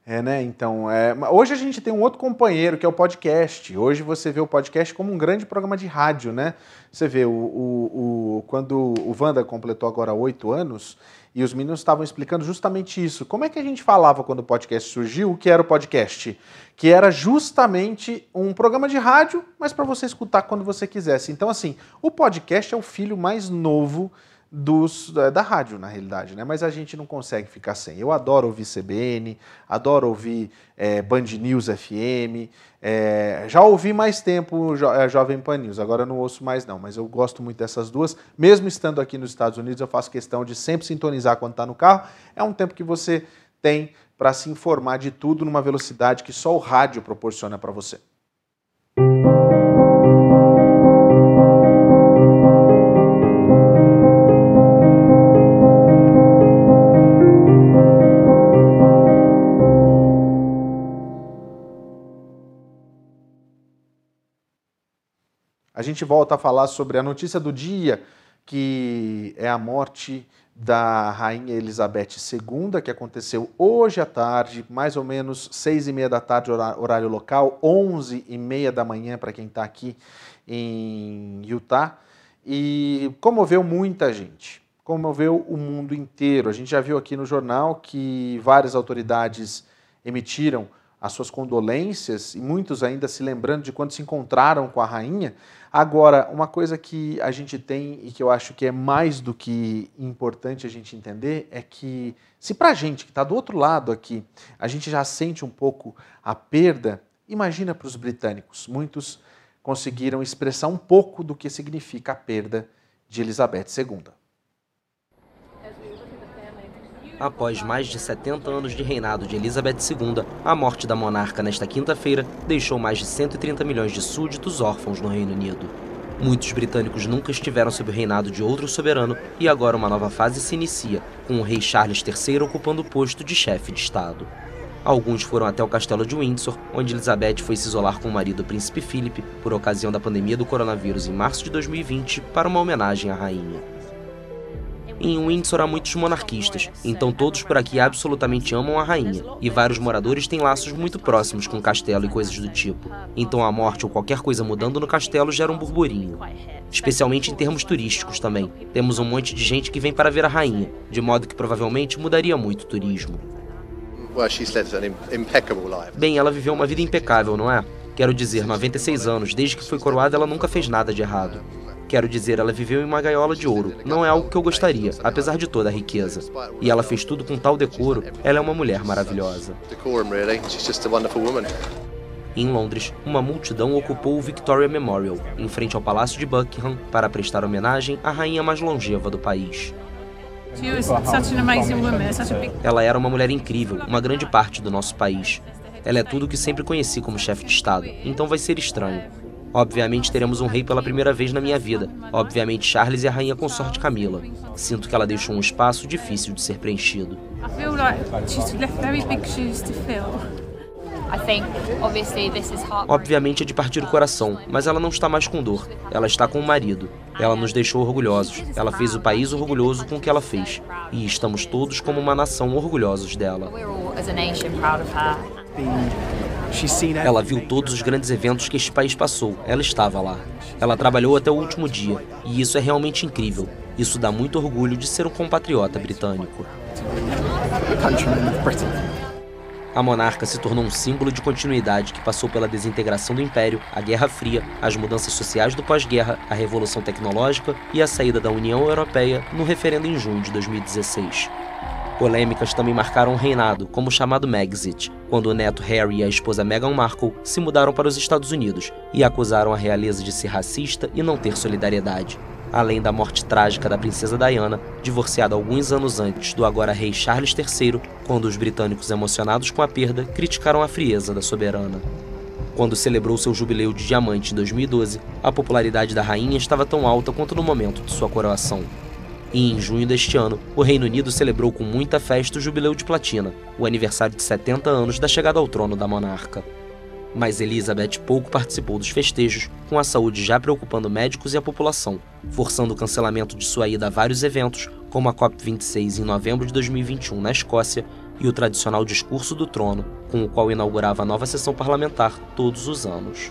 É, né? Então, é... hoje a gente tem um outro companheiro que é o podcast. Hoje você vê o podcast como um grande programa de rádio, né? Você vê o, o, o quando o Wanda completou agora oito anos e os meninos estavam explicando justamente isso. Como é que a gente falava quando o podcast surgiu? O que era o podcast? Que era justamente um programa de rádio, mas para você escutar quando você quisesse. Então, assim, o podcast é o filho mais novo dos, é, da rádio, na realidade, né? Mas a gente não consegue ficar sem. Eu adoro ouvir CBN, adoro ouvir é, Band News FM, é, já ouvi mais tempo jo, é, Jovem Pan News, agora não ouço mais não, mas eu gosto muito dessas duas. Mesmo estando aqui nos Estados Unidos, eu faço questão de sempre sintonizar quando está no carro. É um tempo que você tem para se informar de tudo numa velocidade que só o rádio proporciona para você. A gente volta a falar sobre a notícia do dia, que é a morte da Rainha Elizabeth II, que aconteceu hoje à tarde, mais ou menos seis e meia da tarde, horário local, onze e meia da manhã para quem está aqui em Utah, e comoveu muita gente, comoveu o mundo inteiro. A gente já viu aqui no jornal que várias autoridades emitiram as suas condolências, e muitos ainda se lembrando de quando se encontraram com a rainha. Agora, uma coisa que a gente tem e que eu acho que é mais do que importante a gente entender é que, se para a gente que está do outro lado aqui, a gente já sente um pouco a perda, imagina para os britânicos. Muitos conseguiram expressar um pouco do que significa a perda de Elizabeth II. Após mais de 70 anos de reinado de Elizabeth II, a morte da monarca nesta quinta-feira deixou mais de 130 milhões de súditos órfãos no Reino Unido. Muitos britânicos nunca estiveram sob o reinado de outro soberano e agora uma nova fase se inicia, com o rei Charles III ocupando o posto de chefe de Estado. Alguns foram até o castelo de Windsor, onde Elizabeth foi se isolar com o marido Príncipe Philip por ocasião da pandemia do coronavírus em março de 2020 para uma homenagem à rainha. Em Windsor há muitos monarquistas, então todos por aqui absolutamente amam a rainha, e vários moradores têm laços muito próximos com o castelo e coisas do tipo. Então a morte ou qualquer coisa mudando no castelo gera um burburinho. Especialmente em termos turísticos também. Temos um monte de gente que vem para ver a rainha, de modo que provavelmente mudaria muito o turismo. Bem, ela viveu uma vida impecável, não é? Quero dizer, 96 anos, desde que foi coroada, ela nunca fez nada de errado. Quero dizer, ela viveu em uma gaiola de ouro. Não é algo que eu gostaria, apesar de toda a riqueza. E ela fez tudo com tal decoro. Ela é uma mulher maravilhosa. Em Londres, uma multidão ocupou o Victoria Memorial, em frente ao Palácio de Buckingham, para prestar homenagem à rainha mais longeva do país. Ela era uma mulher incrível, uma grande parte do nosso país. Ela é tudo o que sempre conheci como chefe de Estado, então vai ser estranho. Obviamente teremos um rei pela primeira vez na minha vida. Obviamente Charles e a rainha consorte Camila. Sinto que ela deixou um espaço difícil de ser preenchido. Obviamente é de partir o coração, mas ela não está mais com dor. Ela está com o marido. Ela nos deixou orgulhosos. Ela fez o país orgulhoso com o que ela fez. E estamos todos como uma nação orgulhosos dela. Ela viu todos os grandes eventos que este país passou. Ela estava lá. Ela trabalhou até o último dia. E isso é realmente incrível. Isso dá muito orgulho de ser um compatriota britânico. A monarca se tornou um símbolo de continuidade que passou pela desintegração do império, a Guerra Fria, as mudanças sociais do pós-guerra, a revolução tecnológica e a saída da União Europeia no referendo em junho de 2016. Polêmicas também marcaram o reinado, como o chamado Megxit, quando o neto Harry e a esposa Meghan Markle se mudaram para os Estados Unidos e acusaram a realeza de ser racista e não ter solidariedade. Além da morte trágica da princesa Diana, divorciada alguns anos antes do agora rei Charles III, quando os britânicos emocionados com a perda criticaram a frieza da soberana. Quando celebrou seu jubileu de diamante em 2012, a popularidade da rainha estava tão alta quanto no momento de sua coroação. E em junho deste ano, o Reino Unido celebrou com muita festa o Jubileu de Platina, o aniversário de 70 anos da chegada ao trono da monarca. Mas Elizabeth pouco participou dos festejos, com a saúde já preocupando médicos e a população, forçando o cancelamento de sua ida a vários eventos, como a COP26 em novembro de 2021 na Escócia e o tradicional discurso do trono, com o qual inaugurava a nova sessão parlamentar todos os anos.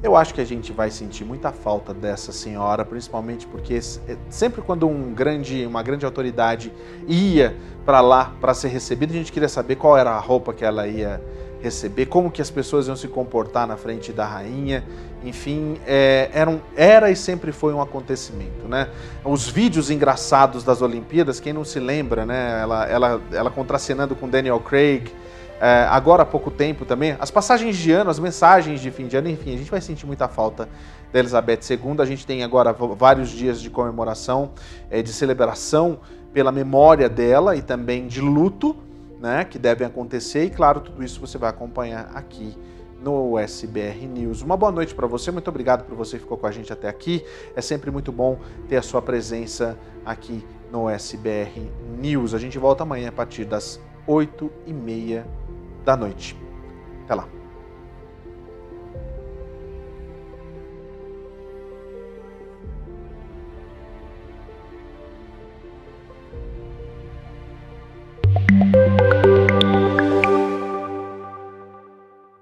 Eu acho que a gente vai sentir muita falta dessa senhora, principalmente porque é, sempre quando um grande, uma grande autoridade ia para lá para ser recebida, a gente queria saber qual era a roupa que ela ia receber, como que as pessoas iam se comportar na frente da rainha, enfim, é, era, um, era e sempre foi um acontecimento, né? Os vídeos engraçados das Olimpíadas, quem não se lembra, né? Ela, ela, ela contracenando com Daniel Craig, é, agora há pouco tempo também, as passagens de ano, as mensagens de fim de ano, enfim, a gente vai sentir muita falta da Elizabeth II. A gente tem agora vários dias de comemoração, é, de celebração pela memória dela e também de luto, né, que devem acontecer. E claro, tudo isso você vai acompanhar aqui no SBR News. Uma boa noite para você, muito obrigado por você que ficou com a gente até aqui. É sempre muito bom ter a sua presença aqui no SBR News. A gente volta amanhã a partir das 8 e meia da noite. Até lá.